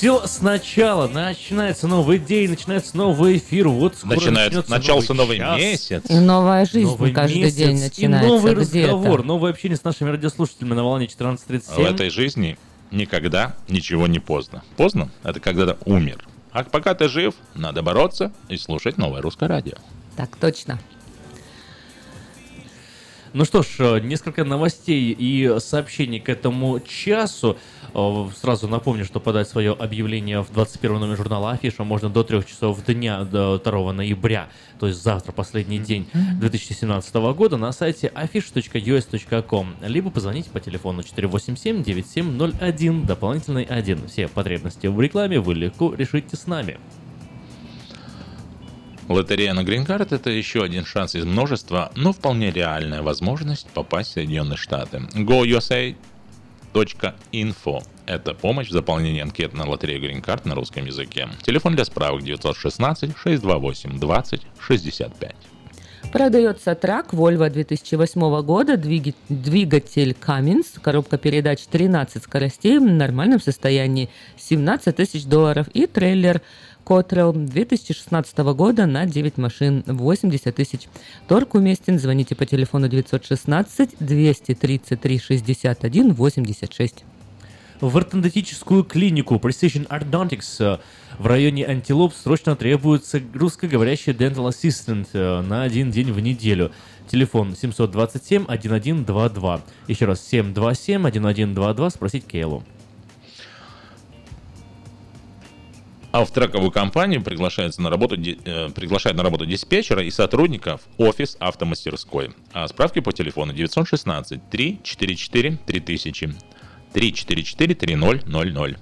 Все сначала. Начинается новый день, начинается новый эфир. Вот скоро начнется начался новый час. месяц. И новая жизнь Новый каждый месяц, день И начинается. новый Где это? разговор, новое общение с нашими радиослушателями на волне 1437. В этой жизни никогда ничего не поздно. Поздно – это когда ты умер. А пока ты жив, надо бороться и слушать новое русское радио. Так точно. Ну что ж, э, несколько новостей и сообщений к этому часу. Э, Сразу напомню, что подать свое объявление в 21 номер журнала Афиша можно до 3 часов дня, до 2 ноября, то есть завтра, последний день 2017 года, на сайте affish.us.com, либо позвоните по телефону 487-9701, дополнительный 1. Все потребности в рекламе вы легко решите с нами. Лотерея на грин-карт – это еще один шанс из множества, но вполне реальная возможность попасть в Соединенные Штаты. GoUSA.info – это помощь в заполнении анкет на лотерею грин-карт на русском языке. Телефон для справок 916-628-2065. Продается трак Volvo 2008 года, двигатель Cummins, коробка передач 13 скоростей в нормальном состоянии, 17 тысяч долларов и трейлер Котрел 2016 года на 9 машин, 80 тысяч. Торг уместен. Звоните по телефону 916 233 61 86. В ортодонтическую клинику Precision Orthodontics э, в районе Антилоп срочно требуется русскоговорящий Dental Assistant э, на один день в неделю. Телефон 727-1122. Еще раз, 727-1122, спросить Кейлу. А в трековую компанию приглашается на работу, э, приглашает на работу диспетчера и сотрудников офис автомастерской. А справки по телефону 916 344 3000 344 3000.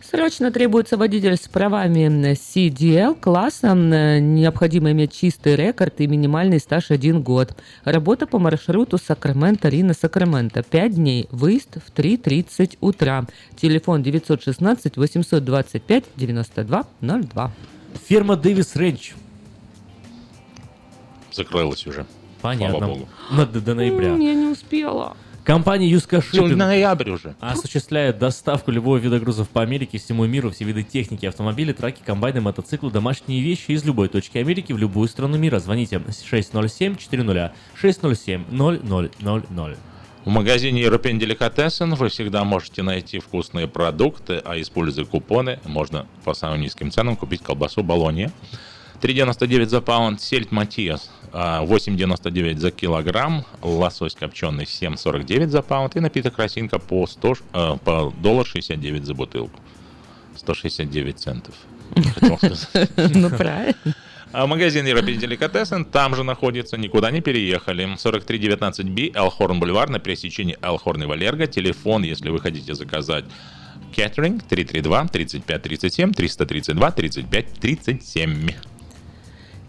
Срочно требуется водитель с правами CDL класса. Необходимо иметь чистый рекорд и минимальный стаж 1 год. Работа по маршруту Сакраменто-Рина-Сакраменто. 5 дней. Выезд в 3.30 утра. Телефон 916 825 92 02. Ферма Дэвис Рэнч. Закрылась уже. Понятно. Слава богу. На- до, до ноября. Я не успела. Компания Юска Shipping ноябрь уже. осуществляет доставку любого вида грузов по Америке, всему миру, все виды техники, автомобили, траки, комбайны, мотоциклы, домашние вещи из любой точки Америки в любую страну мира. Звоните 607-400 607-0000. В магазине European Delicatessen вы всегда можете найти вкусные продукты, а используя купоны, можно по самым низким ценам купить колбасу Болонья. 3,99 за паунд, сельдь Матиас 8,99 за килограмм, лосось копченый 7,49 за паунд и напиток Росинка по, 100, э, по доллар 69 за бутылку. 169 центов. Ну, правильно. А магазин European Delicatessen там же находится, никуда не переехали. 4319B, Элхорн Бульвар на пересечении Элхорн и Валерго. Телефон, если вы хотите заказать Кеттеринг 332 35 37 332 35 37.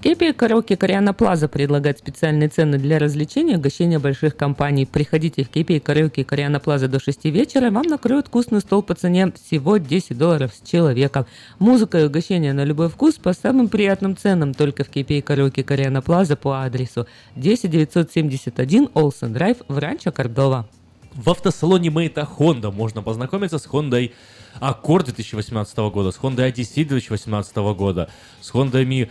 Кепи Караоке Кориана Плаза предлагает специальные цены для развлечения и угощения больших компаний. Приходите в Кепи Караоке Кориана Плаза до 6 вечера, вам накроют вкусный стол по цене всего 10 долларов с человека. Музыка и угощения на любой вкус по самым приятным ценам только в Кепи Караоке Кориана Плаза по адресу 10971 Олсен Драйв в Ранчо Кордова. В автосалоне Мейта Honda можно познакомиться с Honda Accord 2018 года, с Honda Odyssey 2018 года, с Honda Mi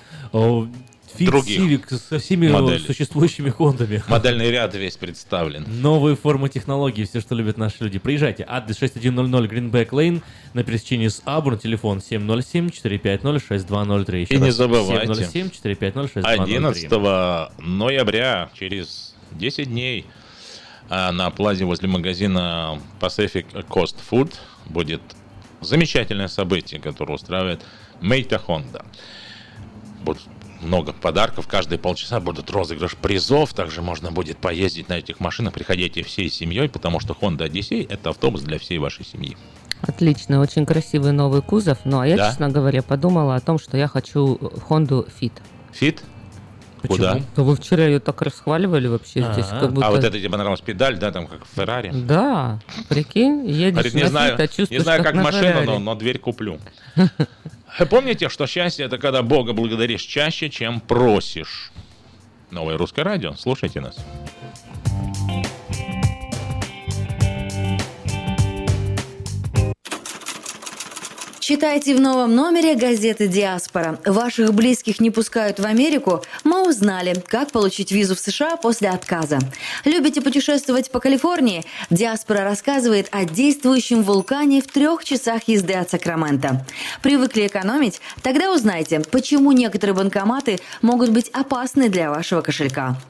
Fit Других Civic, со всеми моделей. существующими Хондами. Модельный ряд весь представлен. Новые формы технологий, все, что любят наши люди. Приезжайте. Адрес 6100 Greenback Lane на пересечении с Абурн. Телефон 707-450-6203. Еще И не раз, забывайте, 707-450-6203. 11 ноября, через 10 дней, а, на плазе возле магазина Pacific Coast Food будет замечательное событие, которое устраивает Мейта Honda. Будет много подарков, каждые полчаса будут розыгрыш призов, также можно будет поездить на этих машинах, приходите всей семьей, потому что Honda Odyssey – это автобус для всей вашей семьи. Отлично, очень красивый новый кузов. Ну, а я, Да? честно говоря, подумала о том, что я хочу Honda Fit. Фит? Куда? Да вы вчера ее так расхваливали вообще здесь, как будто... А вот это тебе понравилась педаль, да, там как в Феррари? Да, прикинь, едешь Говорит, не на знаю, а не знаю, как, на машину, Феррари. но, но дверь куплю. Помните, что счастье это когда Бога благодаришь чаще, чем просишь. Новое русское радио. Слушайте нас. Читайте в новом номере газеты «Диаспора». Ваших близких не пускают в Америку? Мы узнали, как получить визу в США после отказа. Любите путешествовать по Калифорнии? «Диаспора» рассказывает о действующем вулкане в трех часах езды от Сакрамента. Привыкли экономить? Тогда узнайте, почему некоторые банкоматы могут быть опасны для вашего кошелька.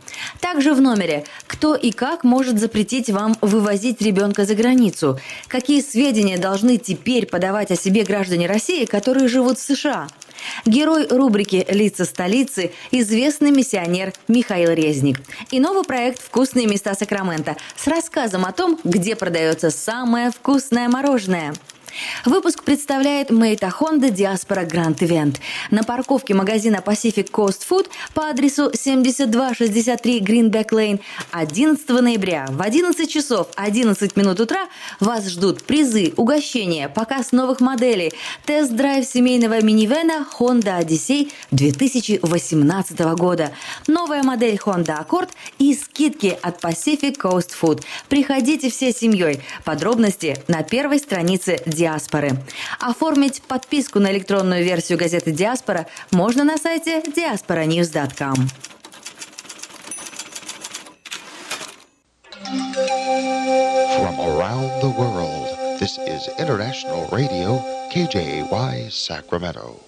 Также в номере «Кто и как может запретить вам вывозить ребенка за границу?» Какие сведения должны теперь подавать о себе граждане России, которые живут в США? Герой рубрики «Лица столицы» – известный миссионер Михаил Резник. И новый проект «Вкусные места Сакрамента» с рассказом о том, где продается самое вкусное мороженое. Выпуск представляет Мейта Honda Диаспора Гранд Ивент. На парковке магазина Pacific Coast Food по адресу 7263 Greenback Lane 11 ноября в 11 часов 11 минут утра вас ждут призы, угощения, показ новых моделей, тест-драйв семейного минивэна Honda Odyssey 2018 года, новая модель Honda Accord и скидки от Pacific Coast Food. Приходите всей семьей. Подробности на первой странице Диаспора диаспоры. Оформить подписку на электронную версию газеты «Диаспора» можно на сайте diasporanews.com. From around the world, this is International Radio, KJY Sacramento.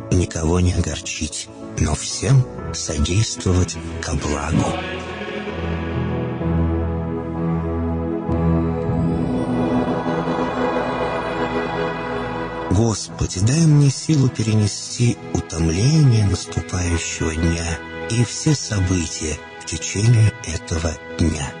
никого не огорчить, но всем содействовать ко благу. Господи, дай мне силу перенести утомление наступающего дня и все события в течение этого дня.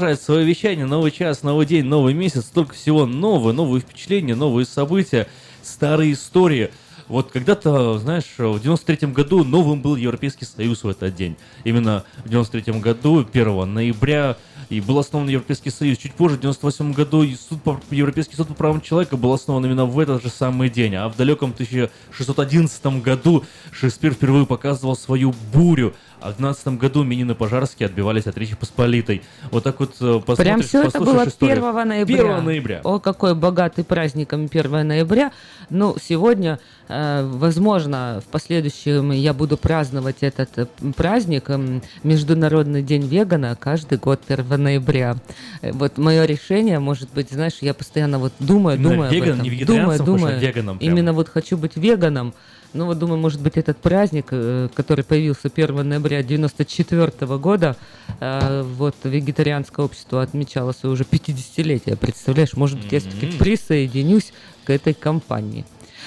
Продолжает свое вещание. Новый час, новый день, новый месяц. Столько всего нового, новые впечатления, новые события, старые истории. Вот когда-то, знаешь, в 93-м году новым был Европейский Союз в этот день. Именно в 93-м году, 1 ноября, и был основан Европейский Союз. Чуть позже, в 98 году, суд по, Европейский суд по правам человека был основан именно в этот же самый день. А в далеком 1611 году Шекспир впервые показывал свою бурю. А в 12 году Минин и Пожарский отбивались от Речи Посполитой. Вот так вот э, посмотришь, Прям все это было историю. 1 ноября. 1 ноября. О, какой богатый праздником 1 ноября. Ну, сегодня, э, возможно, в последующем я буду праздновать этот э, праздник, Международный день вегана, каждый год 1 ноября. Вот мое решение, может быть, знаешь, я постоянно вот думаю, Именно думаю об веган, этом. не думаю, а думаю. веганом прям. Именно вот хочу быть веганом. Ну вот думаю, может быть, этот праздник, э, который появился 1 ноября 94 года, э, вот вегетарианское общество отмечало свое уже 50-летие. Представляешь, может быть, я все-таки присоединюсь к этой кампании.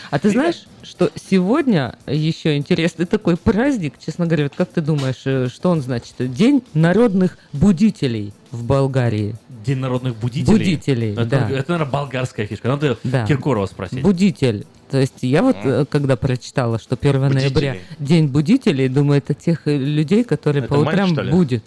А ты знаешь, что сегодня еще интересный такой праздник, честно говоря, вот как ты думаешь, э, что он значит? День народных будителей в Болгарии. День народных будителей. Будителей, это, да. это, наверное, болгарская фишка. Надо Да. Киркорова спросить. Будитель. То есть я вот, э, когда прочитала, что 1 ноября День будителей, думаю, это тех э, людей, которые Это по мать, утрам будут.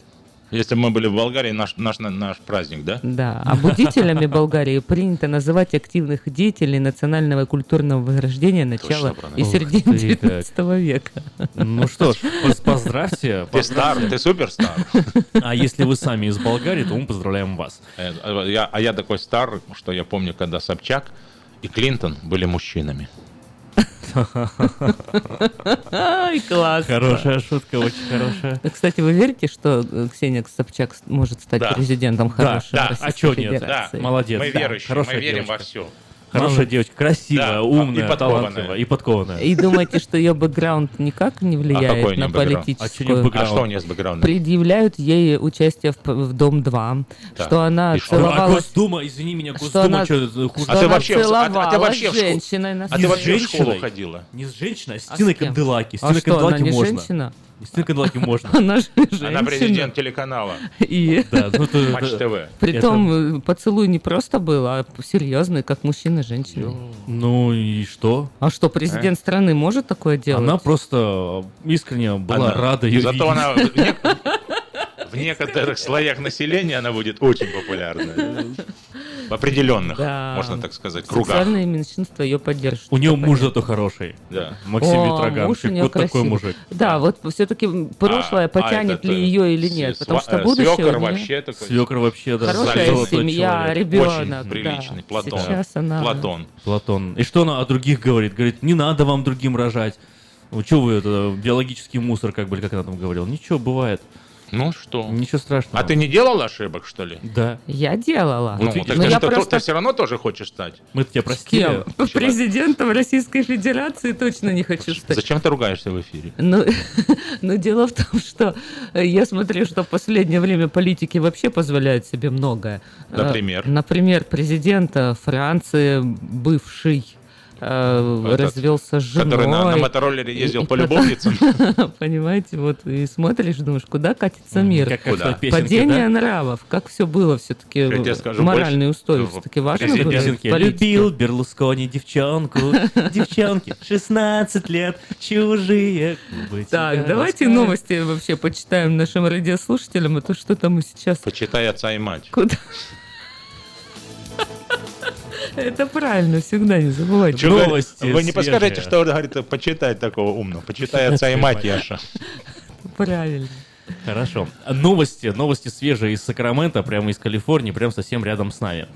Если бы мы были в Болгарии, наш, наш, наш праздник, да? Да, а будителями Болгарии принято называть активных деятелей национального и культурного возрождения начала и середины Ух ты, как. 19 века. Ну что ж, поздравьте. Ты стар, ты супер стар. А если вы сами из Болгарии, то мы поздравляем вас. Э, а Я, а я такой стар, что я помню, когда Собчак и Клинтон были мужчинами. Ай, класс. Хорошая шутка, очень хорошая. Кстати, вы верите, что э, Ксения Собчак может стать Да. президентом Да, хорошей да, а чё нет? Да, молодец. Мы Да, верующие, хорошая мы верим девочка. во все. Хорошая Молодец. девочка, красивая, Да, умная, и подкованная. и подкованная. И думаете, что ее бэкграунд никак не влияет на? А чё у неё политическую... бэкграунд? А что у нее с бэкграундом? Предъявляют ей участие в, в Дом-2, Так, что она и что? А целовалась... Госдума, извини меня, что Госдума, она, что это хуже? что А ты она вообще в- а- а ты целовалась вообще с женщиной на А ты вообще в школу женщиной? ходила? Не с женщиной, а с А Тиной? Канделаки. С А Тиной что, она Канделаки не можно. женщина? Тиной Канделаки можно. Она же женщина. Она президент телеканала И Да, ну это- Матч это- ТВ. притом э, поцелуй не просто был, а серьезный, как мужчина с женщиной. Ну и что? А что, президент страны может такое делать? Она просто искренне была Она- рада ее Зато видеть. она в некоторых слоях населения она будет очень популярна. В определенных, Да. можно так сказать, кругах. Социальные меньшинства ее поддержат. У нее муж зато хороший. Да. Максим О, Витроган. муж у неё Вот такой красивый. мужик. Да, вот все-таки прошлое А, потянет а ли ее или нет, сва- потому что э, будущее неё- вообще такой. Свекр вообще, да. Хорошая семья, ребенок. Очень приличный, да. Платон. Сейчас она... Платон. Платон. И что она о других говорит? Говорит, не надо вам другим рожать. Ну, что вы, это биологический мусор, как бы, как она там говорила. Ничего, бывает. Ну что? Ничего страшного. А ты не делал ошибок, что ли? Да. Я делала. Ну, видишь. так Но ты, я ты- просто- ты все равно тоже хочешь стать. Мы тебя С простили. кем? Президентом Российской Федерации точно не хочу стать. Зачем ты ругаешься в эфире? Ну, но дело в том, что э, я смотрю, что в последнее время политики вообще позволяют себе многое. Э, Например? Например, президент Франции, бывший, Этот, развелся с женой. Который на, на мотороллере ездил И- по любовницам. Понимаете, вот и смотришь, думаешь, куда катится мир. Как, Куда? песенке, Падение да? нравов, как все было все-таки, моральные устои все-таки важно было в Песенки. политике. Любил Берлускони девчонку, девчонки, 16 лет, чужие Так, давайте новости вообще почитаем нашим радиослушателям, а то что-то мы сейчас... Почитай отца и мать. Куда? Это правильно, всегда не забывайте. Говорит? Новости Вы не свежие. подскажете, что он говорит, почитай такого умного. Почитай отца и мать, Яша. Правильно. Хорошо. Новости, новости свежие из Сакрамента, прямо из Калифорнии, прямо совсем рядом с нами.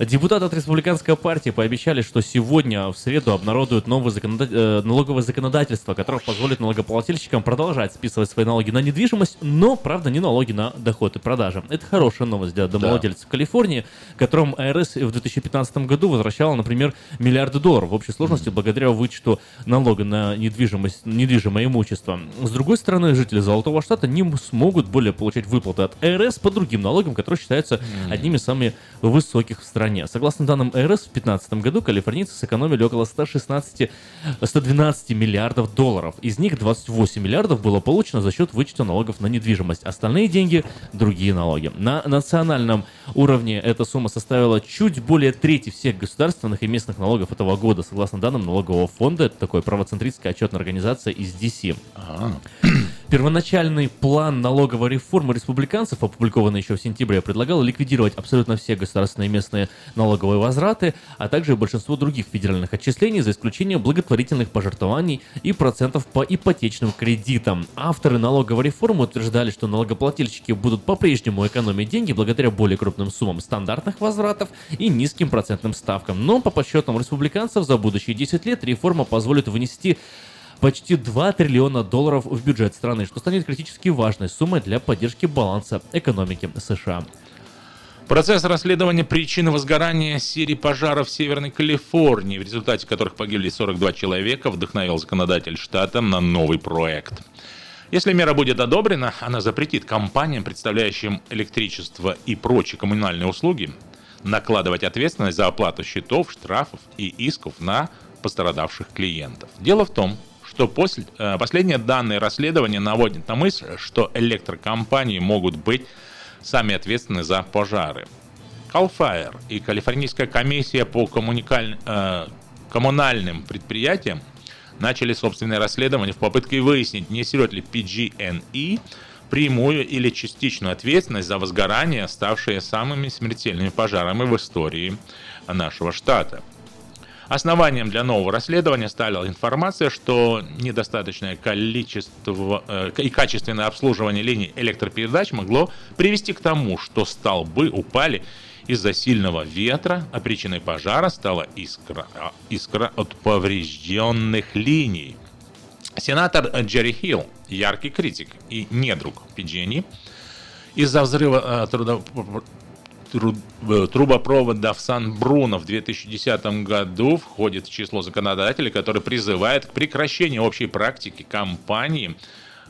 Депутаты от республиканской партии пообещали, что сегодня, в среду, обнародуют новое законода- э, налоговое законодательство, которое позволит налогоплательщикам продолжать списывать свои налоги на недвижимость, но, правда, не налоги на доход и продажи. Это хорошая новость для домовладельцев Калифорнии, которым АРС в 2015 году возвращала, например, миллиарды долларов в общей сложности благодаря вычету налога на недвижимость, недвижимое имущество. С другой стороны, жители Золотого Штата не смогут более получать выплаты от АРС по другим налогам, которые считаются одними из самых высоких в стране. Согласно данным АРС, в 2015 году калифорнийцы сэкономили около 116, 112 миллиардов долларов. Из них 28 миллиардов было получено за счет вычета налогов на недвижимость. Остальные деньги – другие налоги. На национальном уровне эта сумма составила чуть более трети всех государственных и местных налогов этого года, согласно данным налогового фонда. Это такой правоцентристская отчетная организация из DC. Первоначальный план налоговой реформы республиканцев, опубликованный еще в сентябре, предлагал ликвидировать абсолютно все государственные и местные налоговые возвраты, а также большинство других федеральных отчислений, за исключением благотворительных пожертвований и процентов по ипотечным кредитам. Авторы налоговой реформы утверждали, что налогоплательщики будут по-прежнему экономить деньги благодаря более крупным суммам стандартных возвратов и низким процентным ставкам. Но по подсчетам республиканцев за будущие 10 лет реформа позволит вынести почти 2 триллиона долларов в бюджет страны, что станет критически важной суммой для поддержки баланса экономики США. Процесс расследования причин возгорания серии пожаров в Северной Калифорнии, в результате которых погибли 42 человека, вдохновил законодатель штата на новый проект. Если мера будет одобрена, она запретит компаниям, представляющим электричество и прочие коммунальные услуги, накладывать ответственность за оплату счетов, штрафов и исков на пострадавших клиентов. Дело в том, что после, э, последние данные расследования наводят на мысль, что электрокомпании могут быть сами ответственны за пожары. Cal Fire и Калифорнийская комиссия по коммуникаль- э, коммунальным предприятиям начали собственное расследование в попытке выяснить, несет ли PG&E прямую или частичную ответственность за возгорание, ставшие самыми смертельными пожарами в истории нашего штата. Основанием для нового расследования стала информация, что недостаточное количество э, и качественное обслуживание линий электропередач могло привести к тому, что столбы упали из-за сильного ветра, а причиной пожара стала искра, а, искра от поврежденных линий. Сенатор Джерри Хилл, яркий критик и недруг PG&E, из-за взрыва трубопровода в Сан-Бруно в 2010 году входит в число законодателей, которые призывают к прекращению общей практики компании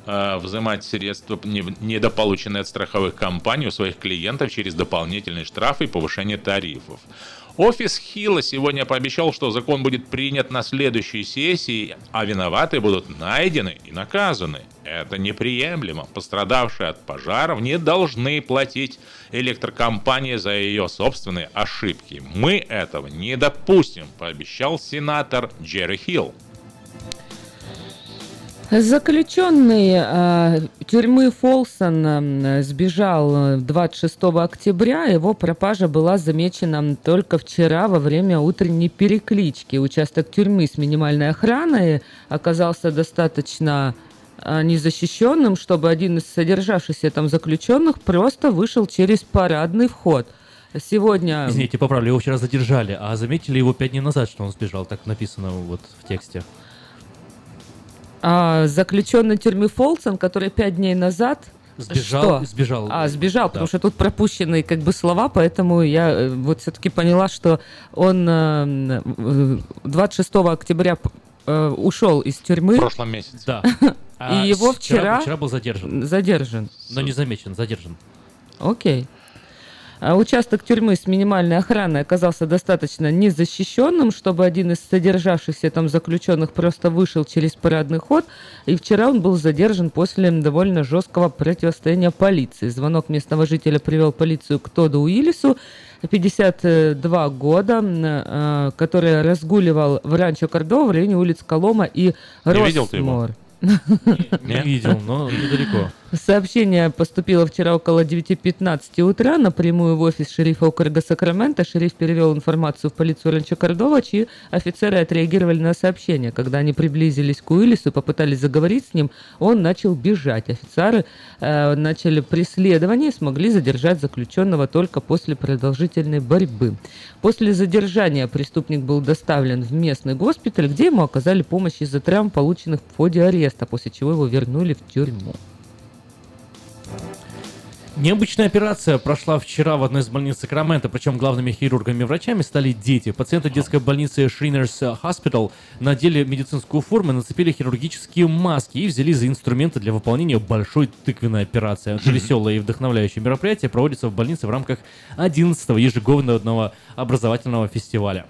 э, взимать средства, не- недополученные от страховых компаний у своих клиентов через дополнительные штрафы и повышение тарифов. Офис Хилла сегодня пообещал, что закон будет принят на следующей сессии, а виноватые будут найдены и наказаны. Это неприемлемо. Пострадавшие от пожаров не должны платить электрокомпании за ее собственные ошибки. Мы этого не допустим, пообещал сенатор Джерри Хилл. Заключенный э, тюрьмы Фолсон э, сбежал э, 26 октября. Его пропажа была замечена только вчера во время утренней переклички. Участок тюрьмы с минимальной охраной оказался достаточно э, незащищенным, чтобы один из содержавшихся там заключенных просто вышел через парадный вход. Сегодня... Извините, поправлю, его вчера задержали, а заметили его пять дней назад, что он сбежал, так написано вот в тексте. А, заключенный тюрьмы Фолсон, который пять дней назад Сбежал, Что? сбежал. А, сбежал, Да. потому что тут пропущены как бы слова, поэтому я э, вот все-таки поняла, что он э, э, 26 октября э, ушел из тюрьмы. В прошлом месяце. Да. И А его вчера- вчера... был задержан. Задержан. Но не замечен, задержан. Окей. А Участок тюрьмы с минимальной охраной оказался достаточно незащищенным, чтобы один из содержавшихся там заключенных просто вышел через парадный ход. И вчера он был задержан после довольно жесткого противостояния полиции. Звонок местного жителя привел полицию к Тоду Уиллису, 52 года, э, который разгуливал в Ранчо Кордо в районе улиц Колома и Не видел ты его? Росмор. Не видел, но недалеко. Сообщение поступило вчера около 9.15 утра напрямую в офис шерифа округа Сакраменто. Шериф перевел информацию в полицию Ранчо Кордова, чьи офицеры отреагировали на сообщение. Когда они приблизились к Уиллису попытались заговорить с ним, он начал бежать. Офицеры э, начали преследование и смогли задержать заключенного только после продолжительной борьбы. После задержания преступник был доставлен в местный госпиталь, где ему оказали помощь из-за травм, полученных в ходе ареста, после чего его вернули в тюрьму. Необычная операция прошла вчера в одной из больниц Сакрамента, причем главными хирургами и врачами стали дети. Пациенты детской больницы Shriners Hospital надели медицинскую форму, нацепили хирургические маски и взяли за инструменты для выполнения большой тыквенной операции. Это веселое и вдохновляющее мероприятие проводится в больнице в рамках 11-го ежегодного образовательного фестиваля.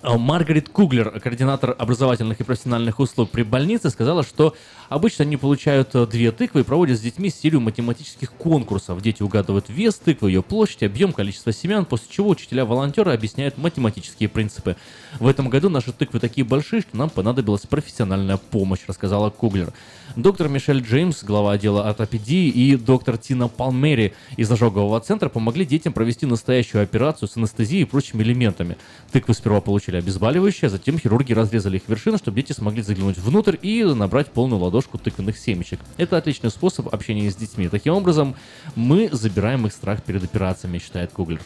А Маргарет Куглер, координатор образовательных и профессиональных услуг при больнице, сказала, что обычно они получают э, две тыквы и проводят с детьми серию математических конкурсов. Дети угадывают вес тыквы, ее площадь, объем, количество семян, после чего учителя-волонтеры объясняют математические принципы. В этом году наши тыквы такие большие, что нам понадобилась профессиональная помощь, рассказала Куглер. Доктор Мишель Джеймс, глава отдела ортопедии, и доктор Тина Палмери из ожогового центра помогли детям провести настоящую операцию с анестезией и прочими элементами. Тыквы сперва получили обезболивающее, а затем хирурги разрезали их вершины, чтобы дети смогли заглянуть внутрь и набрать полную ладошку тыквенных семечек. Это отличный способ общения с детьми. Таким образом, мы забираем их страх перед операциями, считает Куглер.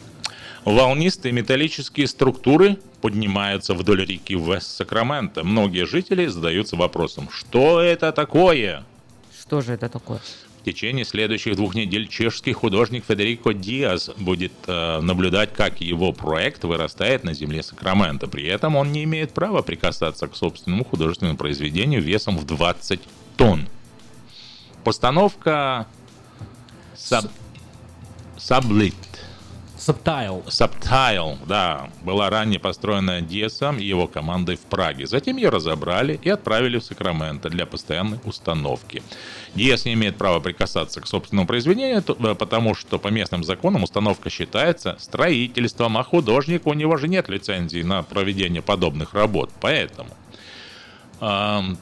Волнистые металлические структуры поднимаются вдоль реки Вест-Сакраменто. Многие жители задаются вопросом, что это такое? Что же это такое? В течение следующих двух недель чешский художник Федерико Диас будет э, наблюдать, как его проект вырастает на земле Сакрамента. При этом он не имеет права прикасаться к собственному художественному произведению весом в 20 тонн. Постановка Саб... Саблит. Subtile. Subtile, да, была ранее построена Диасом и его командой в Праге. Затем ее разобрали и отправили в Сакраменто для постоянной установки. Диас не имеет права прикасаться к собственному произведению, э, потому что по местным законам установка считается строительством, а художник у него же нет лицензии на проведение подобных работ. Поэтому ам,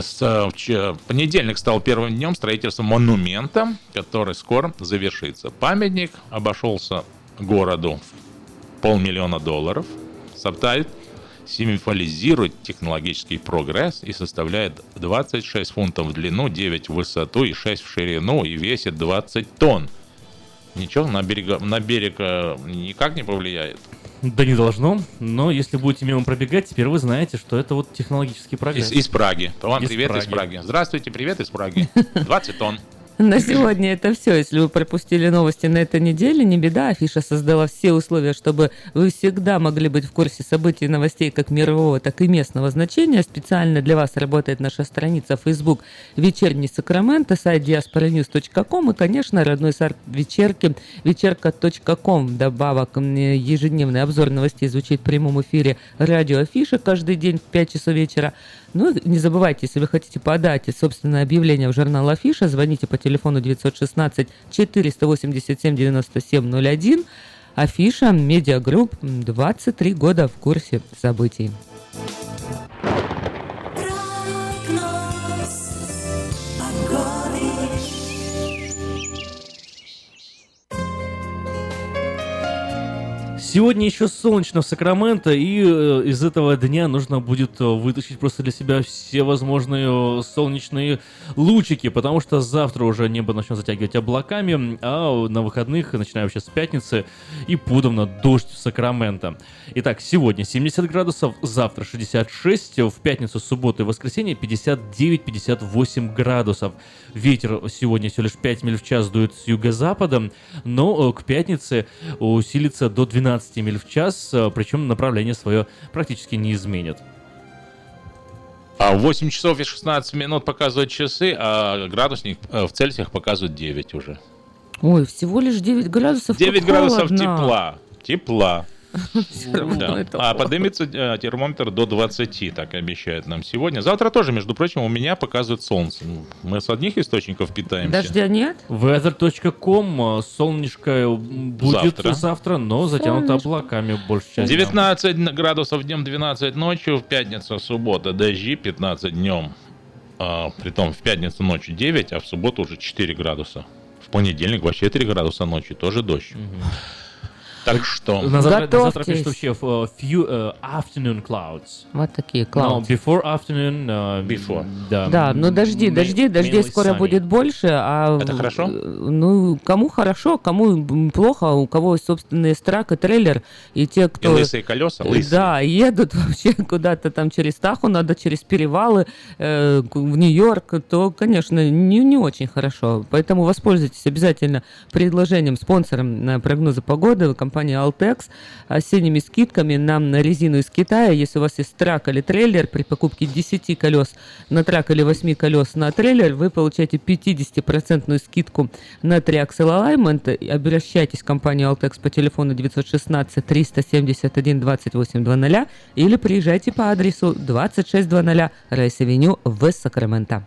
с, э, в понедельник стал первым днем строительства монумента, который скоро завершится. Памятник обошелся городу полмиллиона долларов. Сабтайт символизирует технологический прогресс и составляет 26 фунтов в длину, 9 в высоту и 6 в ширину и весит 20 тонн. Ничего на, берега, на берег э, никак не повлияет. Да не должно, но если будете мимо пробегать, теперь вы знаете, что это вот технологический прогресс. Из, из Праги. Вам Из привет из Праги. Праги. Здравствуйте, привет из Праги. 20 тонн. На сегодня это все. Если вы пропустили новости на этой неделе, не беда. Афиша создала все условия, чтобы вы всегда могли быть в курсе событий и новостей как мирового, так и местного значения. Специально для вас работает наша страница Facebook «Вечерний Сакраменто», сайт diasporanews.com и, конечно, родной сайт вечерки вечерка.ком. Добавок ежедневный обзор новостей звучит в прямом эфире радио Афиша каждый день в 5 часов вечера. Ну не забывайте, если вы хотите подать собственное объявление в журнал Афиша, звоните по телефону 916 487 97 01. Афиша, медиагрупп, м, 23 года в курсе событий. Сегодня еще солнечно в Сакраменто, и э, из этого дня нужно будет э, вытащить просто для себя все возможные э, солнечные лучики, потому что завтра уже небо начнет затягивать облаками, а на выходных, начиная вообще с пятницы, и подавно дождь в Сакраменто. Итак, сегодня 70 градусов, завтра 66, в пятницу, субботу и воскресенье 59-58 градусов. Ветер сегодня всего лишь 5 миль в час дует с юго-запада, но к пятнице усилится до 12 миль в час, э, причем направление свое практически не изменит. А в 8 часов и 16 минут показывают часы, а градусник э, в Цельсиях показывает 9 уже. Ой, всего лишь 9 градусов. 9 как градусов холодно. тепла. Тепла. Да. А поднимется э, термометр до 20, так обещают нам сегодня. Завтра тоже, между прочим, у меня показывает солнце. Ну, Мы с одних источников питаемся. Дождя нет? Weather.com, э, солнышко э, будет Завтра. завтра, но затянуто Солнышко. облаками больше часть. 19 градусов днем, 12 ночью, в пятницу, суббота дожди, 15 днем. А, притом в пятницу ночью 9, а в субботу уже 4 градуса. В понедельник вообще 3 градуса ночью, тоже дождь. Так что... На завтра, на завтра пишут вообще э, few э, afternoon clouds. Вот такие No, clouds. before afternoon. э, Before. Да, Да, но дожди, м- дожди, дождей mainly скоро sunny. будет больше, а Это хорошо? ну кому хорошо, кому плохо, у кого собственный страк и трейлер, и те, И кто лысые колеса, лысые. да едут вообще куда-то там через Таху, надо через перевалы э, в Нью-Йорк, то, конечно, не не очень хорошо. Поэтому воспользуйтесь обязательно предложением спонсором на прогнозы погоды компании Altex осенними скидками нам на резину из Китая. Если у вас есть трак или трейлер, при покупке 10 колес на truck или 8 колес на трейлер, вы получаете 50% скидку на Triaxle Alignment. Обращайтесь в компанию Altex по телефону 916 371 2800 или приезжайте по адресу 2600 Rice Avenue в Сакраменто.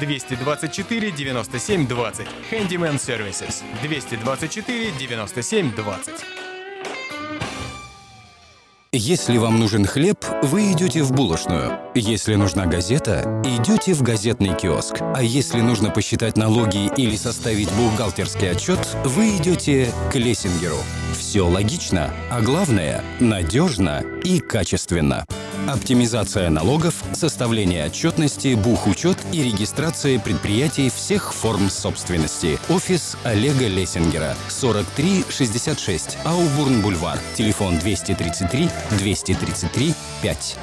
224 97 20. Handyman Services. 224 97 20. Если вам нужен хлеб, вы идете в булочную. Если нужна газета, идете в газетный киоск. А если нужно посчитать налоги или составить бухгалтерский отчет, вы идете к Лессингеру. Все логично, а главное – надежно и качественно. Оптимизация налогов, составление отчетности, бухучет и регистрация предприятий всех форм собственности. Офис Олега Лессингера. 4366 Аубурн-Бульвар. Телефон 233 233 5.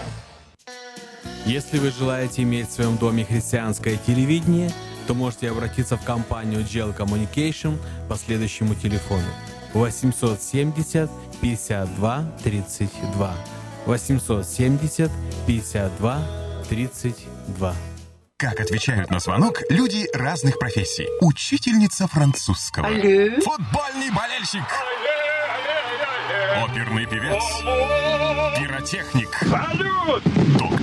Если вы желаете иметь в своем доме христианское телевидение, то можете обратиться в компанию GL Communication по следующему телефону 870 52 32 870 52 32. Как отвечают на звонок люди разных профессий. Учительница французского. Алло. Футбольный болельщик. Оперный певец. Пиротехник. Салют! Доктор.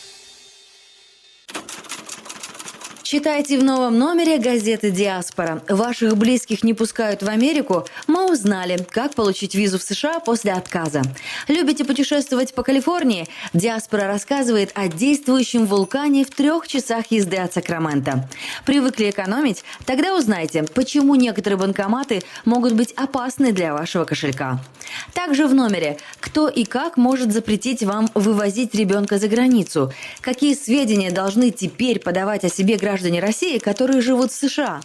Читайте в новом номере газеты «Диаспора». Ваших близких не пускают в Америку? Мы узнали, как получить визу в США после отказа. Любите путешествовать по Калифорнии? «Диаспора» рассказывает о действующем вулкане в трех часах езды от Сакрамента. Привыкли экономить? Тогда узнайте, почему некоторые банкоматы могут быть опасны для вашего кошелька. Также в номере «Кто и как может запретить вам вывозить ребенка за границу?» Какие сведения должны теперь подавать о себе граждане России, которые живут в США?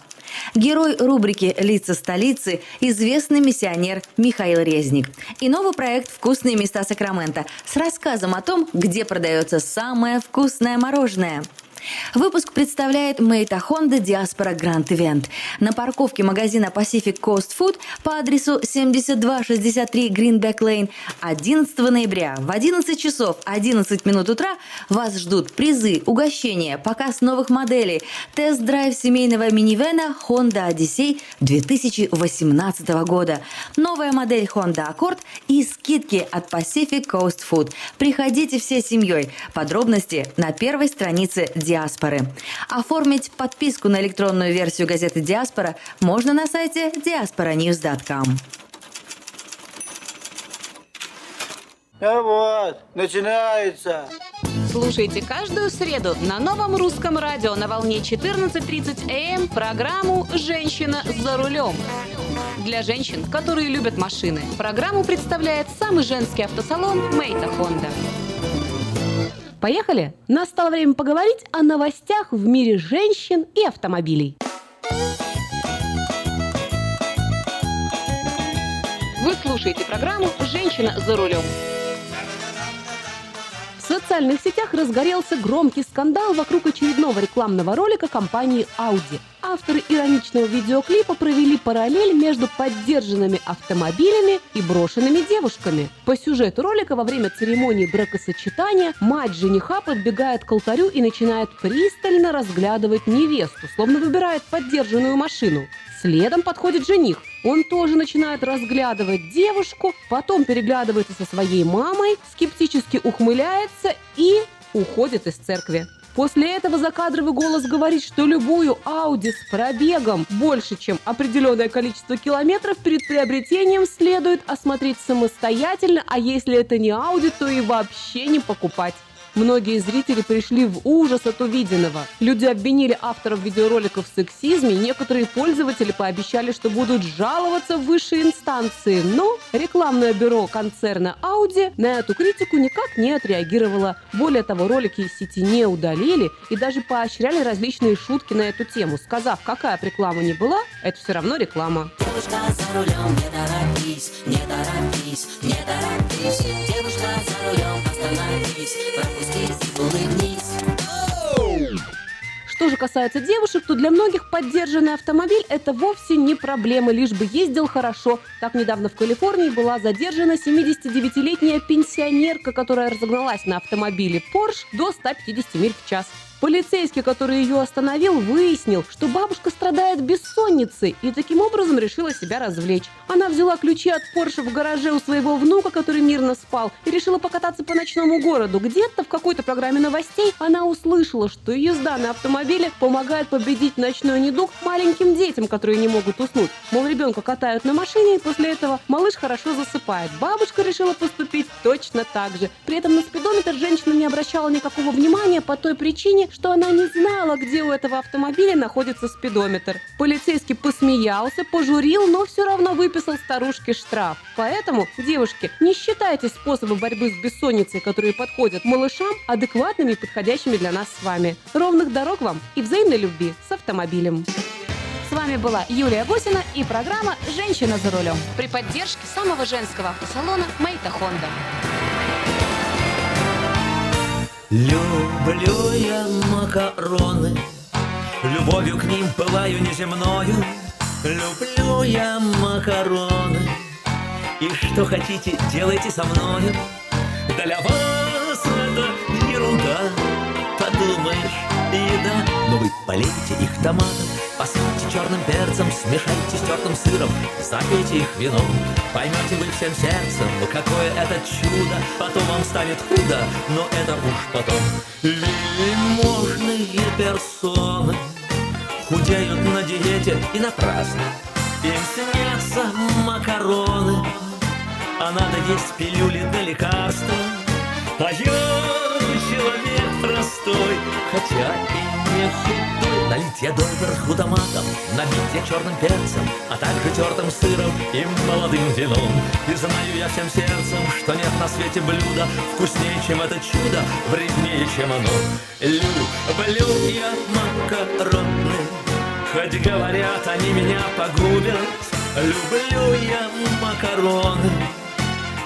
Герой рубрики «Лица столицы» – известный миссионер Михаил Резник. И новый проект «Вкусные места Сакрамента» с рассказом о том, где продается самое вкусное мороженое. Выпуск представляет Мейта Honda Diaspora Grand Event. На парковке магазина Pacific Coast Food по адресу 7263 Greenback Lane 11 ноября в 11 часов 11 минут утра вас ждут призы, угощения, показ новых моделей, тест-драйв семейного минивэна Honda Odyssey 2018 года, новая модель Honda Accord и скидки от Pacific Coast Food. Приходите всей семьей. Подробности на первой странице Диаспоры. Оформить подписку на электронную версию газеты Диаспора можно на сайте diasporanews.com. А вот, начинается. Слушайте каждую среду на новом русском радио на волне 14.30 АМ программу «Женщина за рулем». Для женщин, которые любят машины, программу представляет самый женский автосалон «Мейта Хонда». Поехали! Настало время поговорить о новостях в мире женщин и автомобилей. Вы слушаете программу «Женщина за рулем». Социальных сетях разгорелся громкий скандал вокруг очередного рекламного ролика компании Audi. Авторы ироничного видеоклипа провели параллель между поддержанными автомобилями и брошенными девушками. По сюжету ролика во время церемонии бракосочетания мать жениха подбегает к алтарю и начинает пристально разглядывать невесту, словно выбирает поддержанную машину. Следом подходит жених. Он тоже начинает разглядывать девушку, потом переглядывается со своей мамой, скептически ухмыляется и уходит из церкви. После этого закадровый голос говорит, что любую Ауди с пробегом больше, чем определенное количество километров перед приобретением следует осмотреть самостоятельно, а если это не Ауди, то и вообще не покупать. Многие зрители пришли в ужас от увиденного. Люди обвинили авторов видеороликов в сексизме, некоторые пользователи пообещали, что будут жаловаться в высшие инстанции, но рекламное бюро концерна Audi на эту критику никак не отреагировало. Более того, ролики из сети не удалили и даже поощряли различные шутки на эту тему, сказав, какая реклама ни была, это все равно реклама. Девушка за рулем, не торопись, не торопись, не торопись. Девушка за рулем, остановись, пропусти, улыбнись. Что же касается девушек, то для многих поддержанный автомобиль – это вовсе не проблема, лишь бы ездил хорошо. Так недавно в Калифорнии была задержана 79-летняя пенсионерка, которая разогналась на автомобиле Porsche до 150 миль в час. Полицейский, который ее остановил, выяснил, что бабушка страдает бессонницей и таким образом решила себя развлечь. Она взяла ключи от Порше в гараже у своего внука, который мирно спал, и решила покататься по ночному городу. Где-то в какой-то программе новостей она услышала, что езда на автомобиле помогает победить ночной недуг маленьким детям, которые не могут уснуть. Мол, ребенка катают на машине, и после этого малыш хорошо засыпает. Бабушка решила поступить точно так же. При этом на спидометр женщина не обращала никакого внимания по той причине, что она не знала, где у этого автомобиля находится спидометр. Полицейский посмеялся, пожурил, но все равно выписал старушке штраф. Поэтому, девушки, не считайте способы борьбы с бессонницей, которые подходят малышам, адекватными и подходящими для нас с вами. Ровных дорог вам и взаимной любви с автомобилем. С вами была Юлия Гусина и программа «Женщина за рулем» при поддержке самого женского автосалона «Мейта Хонда». Люблю я макароны, Любовью к ним пылаю неземною. Люблю я макароны, И что хотите, делайте со мною. Для вас это ерунда, Подумаешь, еда. Но вы полейте их томатом, Посыпьте черным перцем, смешайте с тертым сыром, запейте их вином. Поймете вы всем сердцем, какое это чудо, потом вам станет худо, но это уж потом. Вельможные персоны худеют на диете и напрасно. Им снятся макароны, а надо есть пилюли для лекарства. А простой, хотя и не худой. Налить я доверху томатом, набить я черным перцем, а также тертым сыром и молодым вином. И знаю я всем сердцем, что нет на свете блюда вкуснее, чем это чудо, вреднее, чем оно. Люблю я макароны, хоть говорят, они меня погубят. Люблю я макароны,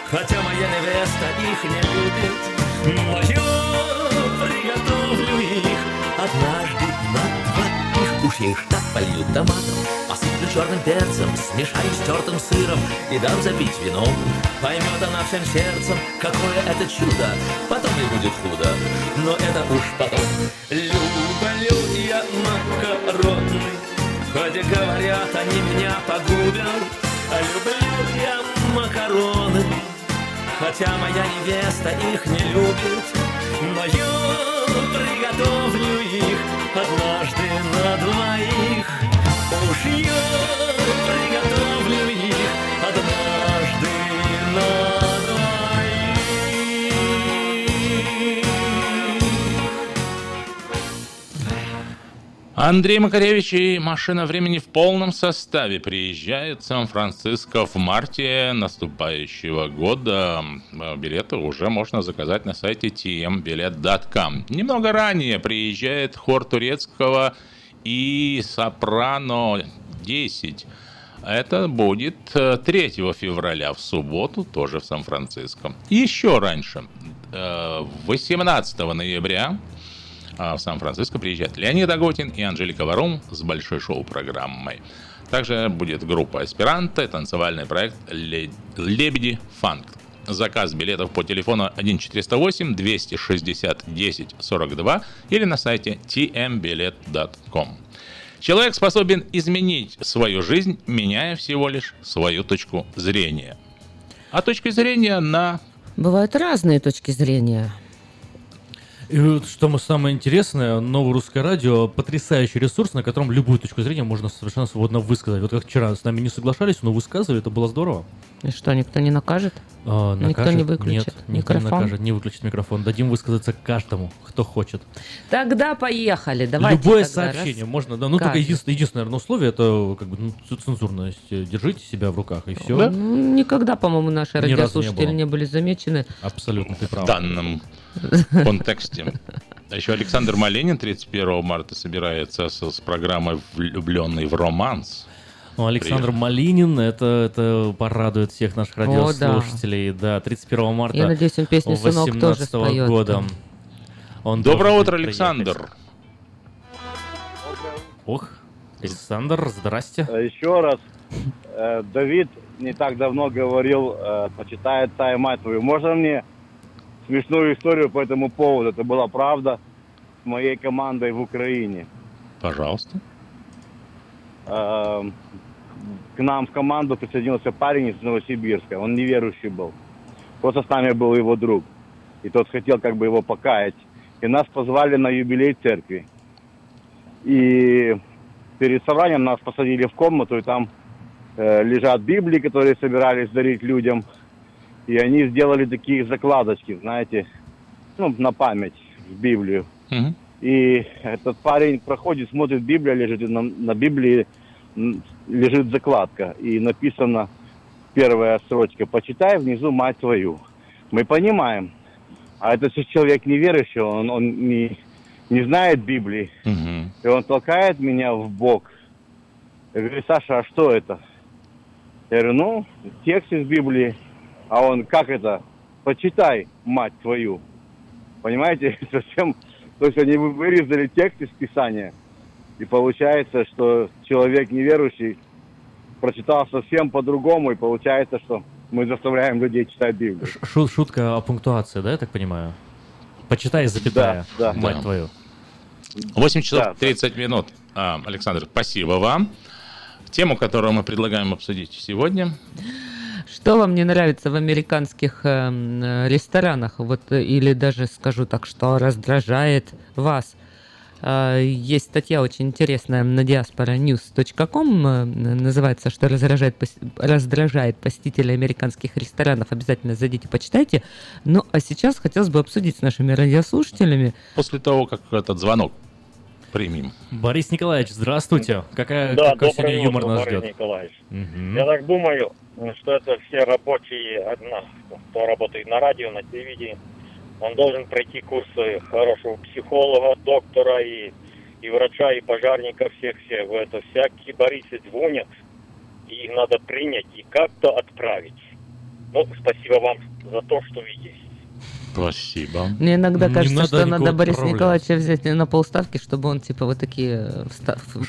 Хотя моя невеста их не любит Но я я их так полью томатом. Посыплю черным перцем, смешаю с тертым сыром И дам запить вином Поймет она всем сердцем, какое это чудо Потом ей будет худо, но это уж потом. Люблю я макароны Хоть говорят, они меня погубят. Люблю я макароны Хотя моя невеста их не любит. Но я приготовлю их однажды на двоих. Уж я Андрей Макаревич и «Машина времени» в полном составе приезжают в Сан-Франциско в марте наступающего года. Билеты уже можно заказать на сайте tmbilet.com. Немного ранее приезжает хор турецкого и сопрано 10. Это будет 3 февраля в субботу, тоже в Сан-Франциско. Еще раньше, 18 ноября, а в Сан-Франциско приезжают Леонид Агутин и Анжелика Варум с большой шоу-программой. Также будет группа «Аспиранта» и танцевальный проект «Лебеди Фанк». Заказ билетов по телефону 1408 260 10 42 или на сайте tmbilet.com. Человек способен изменить свою жизнь, меняя всего лишь свою точку зрения. А точки зрения на... Бывают разные точки зрения. И вот что мы самое интересное, новое русское радио потрясающий ресурс, на котором любую точку зрения можно совершенно свободно высказать. Вот как вчера с нами не соглашались, но высказывали, это было здорово. И что, никто не накажет? А, Никто накажет? не выключит Нет, никто не микрофон? накажет, не выключит микрофон. Дадим высказаться каждому, кто хочет. Тогда поехали. Давайте Любое тогда сообщение раз- можно, да. Ну, только единственное, единственное, наверное, условие это как бы ну, цензурность. Держите себя в руках и все. Ну, никогда, по-моему, наши Ни не радиослушатели было. не были замечены. Абсолютно, ты прав. в данном контексте. А еще Александр Маленин 31 марта собирается с, с программой «Влюбленный в романс». Ну, Александр Малинин, это, это порадует всех наших О, да. радиослушателей. Да, 31 марта Я надеюсь, он песню «Сынок» тоже 18 споет. года. Он Доброе утро, Александр. приехать. Ох, Александр, здрасте. Э, Еще раз, э, Давид не так давно говорил, э, почитает «Тай, мать твою». Можно мне смешную историю по этому поводу? Это была правда. с моей командой в Украине. Пожалуйста. Эм, К нам в команду присоединился парень из Новосибирска. Он неверующий был. Просто с нами был его друг. И тот хотел как бы его покаять. И нас позвали на юбилей церкви. И перед собранием нас посадили в комнату, и там э, лежат Библии, которые собирались дарить людям. И они сделали такие закладочки, знаете, ну, на память в Библию. И этот парень проходит, смотрит, Библия лежит, и на, на Библии лежит закладка. И написано первая строчка «Почитай внизу мать твою». Мы понимаем. А этот человек неверующий, он, он не, не знает Библии. И он толкает меня в бок. Я говорю, Саша, а что это? Я говорю, ну, текст из Библии. А он, как это? Почитай, мать твою. Понимаете, совсем... То есть они вы- вырезали текст из Писания. И получается, что человек неверующий прочитал совсем по-другому. И получается, что мы заставляем людей читать Библию. Шу- шутка о пунктуации, да, я так понимаю? Почитай, запятая, Да, да. мать Да. твою. 8 часов Да, 30 минут. А, Александр, спасибо вам. Тему, которую мы предлагаем обсудить сегодня. Что вам не нравится в американских эм, э, ресторанах? Вот, э, или даже скажу так, что раздражает вас? Э, Есть статья очень интересная на diasporanews.com, э, называется, что раздражает, раздражает посетителей американских ресторанов. Обязательно зайдите, почитайте. Ну, а сейчас хотелось бы обсудить с нашими радиослушателями. После того, как этот звонок примем. Борис Николаевич, здравствуйте. Какая, Да, какой сегодня юмор нас Борис ждет? Николаевич. Мгм. Я так думаю, что это все рабочие, одна, кто работает на радио, на телевидении, он должен пройти курсы хорошего психолога, доктора и, и врача, и пожарника, всех-всех. В это всякие Борисы звонят, и их надо принять и как-то отправить. Ну, спасибо вам за то, что вы есть. Спасибо. Мне иногда Не кажется, надо что надо отправлять. Николаевича взять на полставки, чтобы он типа вот такие э,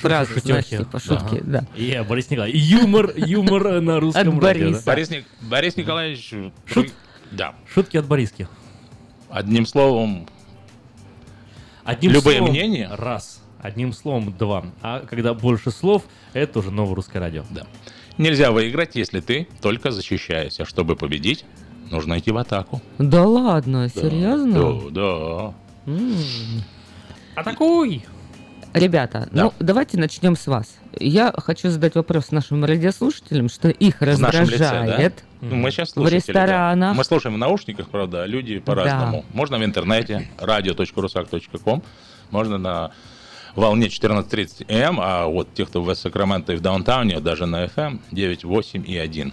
фразы, знаешь, типа шутки, да. Я, Борис Николаевич. Юмор, юмор на русском От радио? Бориса. Борис, Борис Николаевич... Шут- Да. Шутки от Бориски. Одним словом, Одним Любые словом, мнения? Раз. Одним словом, два. А когда больше слов, это уже новое русское радио. Да. нельзя выиграть, если ты только защищаешься. Чтобы победить, нужно идти в атаку. Да ладно, серьезно? Да, да. М. Атакуй! Ребята, Да. ну давайте начнем с вас. Я хочу задать вопрос нашим радиослушателям, что их В нашем лице, да? раздражает Ну, мы сейчас в слушатели, да. ресторанах. Мы слушаем в наушниках, правда, а люди по-разному. Можно в интернете, radio.rusak.com, можно на волне 14.30 М, а вот те, кто в Сакраменто и в Даунтауне, даже на FM 9, 8 и 1.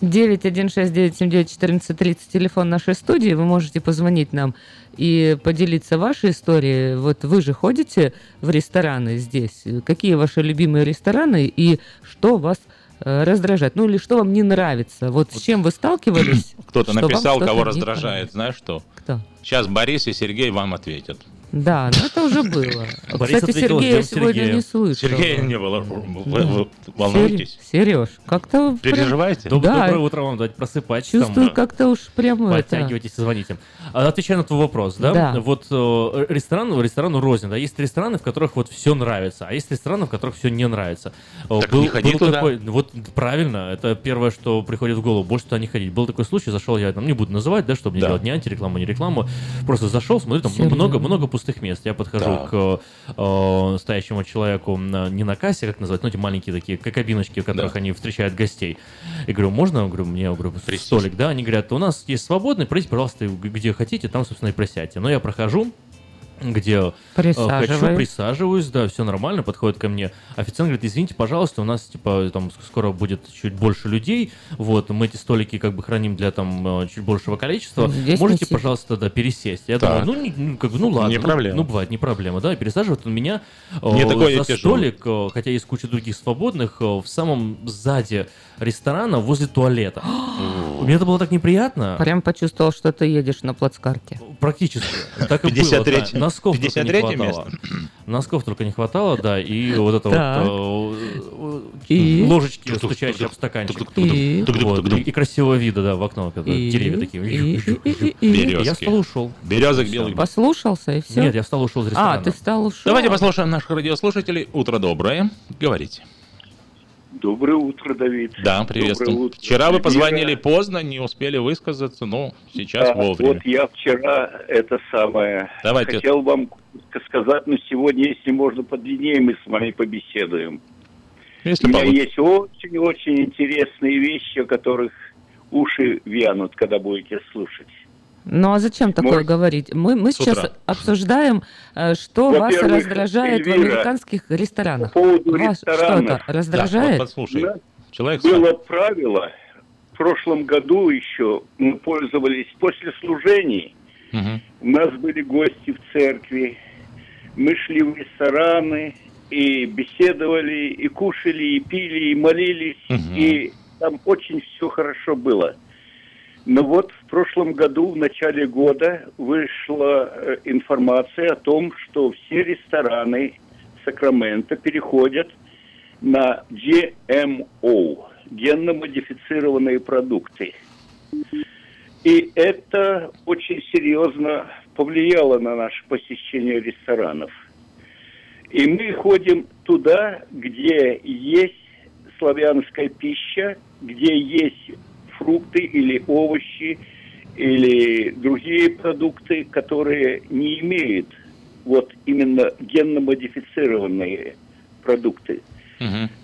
916-979-1430, телефон нашей студии. Вы можете позвонить нам и поделиться вашей историей. Вот вы же ходите в рестораны здесь. Какие ваши любимые рестораны и что вас э, раздражает? Ну или что вам не нравится? Вот с чем вы сталкивались? Кто-то написал, кого раздражает. Знаешь что? Кто? Сейчас Борис и Сергей вам ответят. Да, но это уже было. Борис Кстати, ответил, Сергея ждем сегодня Сергея. не слышал. Сергея не было. Вы, вы волнуетесь? Сереж, как-то... прям- Переживаете? Доб- Да. Доброе утро вам, давайте просыпайтесь. Чувствую, там, как-то уж прямо это... Подтягивайтесь и звоните. А, Отвечая на твой вопрос, да? Да. Вот э, ресторан, ресторану рознь, да? Есть рестораны, в которых вот все нравится, а есть рестораны, в которых все не нравится. Э, Так не ходи туда. такой- вот правильно, это первое, что приходит в голову, больше туда не ходить. Был такой случай, зашел я, там, не буду называть, да, чтобы не Да. делать ни антирекламу, ни рекламу, просто зашел, смотрю, там ну, Серьезно? много, много пустых мест. Я подхожу Так. к э, стоящему человеку не на кассе, как называть, ну, эти маленькие такие кабиночки, в которых они встречают гостей. И говорю, можно? Говорю, мне говорю, столик, да? Они говорят, у нас есть свободный, пройдите, пожалуйста, где хотите, там, собственно, и присядьте. Но я прохожу, где э, хочу, Присаживаюсь. да, все нормально, подходит ко мне. Официант говорит, извините, пожалуйста, у нас, типа, там, скоро будет чуть больше людей, вот, мы эти столики, как бы, храним для, там, э, чуть большего количества. Здесь Можете, не сидит. пожалуйста, да, пересесть? Я Так. думаю, ну, не- ну, как бы, ну, ладно. Не ну, проблема. Ну, бывает, не проблема, да, и пересаживает он меня э, Не такой я за столик, э, хотя есть куча других свободных, э, в самом сзади ресторана, возле туалета. Мне это было так неприятно. Прям почувствовал, что ты едешь на плацкарте. Практически. Так и было. 53 да. Носков только не 53 хватало. Носков только не хватало, да, и вот это вот И? ложечки, стучащие об стаканчик. И? Красивого вида, да, в окно. когда? Деревья такие. Я встал, ушел. Березок белых. Послушался и все? Нет, я встал, ушел из ресторана. А, ты встал, ушел. Давайте послушаем наших радиослушателей. Утро доброе. Говорите. Доброе утро, Давид. Да, приветствую. Доброе утро. Вчера вы позвонили поздно, не успели высказаться, но сейчас А, вовремя. Вот я вчера это самое Давайте. хотел вам сказать, но сегодня, если можно, подлиннее мы с вами побеседуем. Если У меня получится. есть очень-очень интересные вещи, о которых уши вянут, когда будете слушать. Ну а зачем такое Может, говорить? Мы, мы сейчас утра. обсуждаем, э, что вас раздражает в Эльвира, американских ресторанах. По поводу Вас ресторанов. это раздражает? У нас Было правило, в прошлом году еще мы пользовались после служений, у нас были гости в церкви, мы шли в рестораны и беседовали, и кушали, и пили, и молились, и там очень все хорошо было. Но вот в прошлом году, в начале года, вышла э, информация о том, что все рестораны Сакрамента переходят на GMO, генно-модифицированные продукты. И это очень серьезно повлияло на наше посещение ресторанов. И мы ходим туда, где есть славянская пища, где есть фрукты или овощи, или другие продукты, которые не имеют вот именно генно-модифицированные продукты.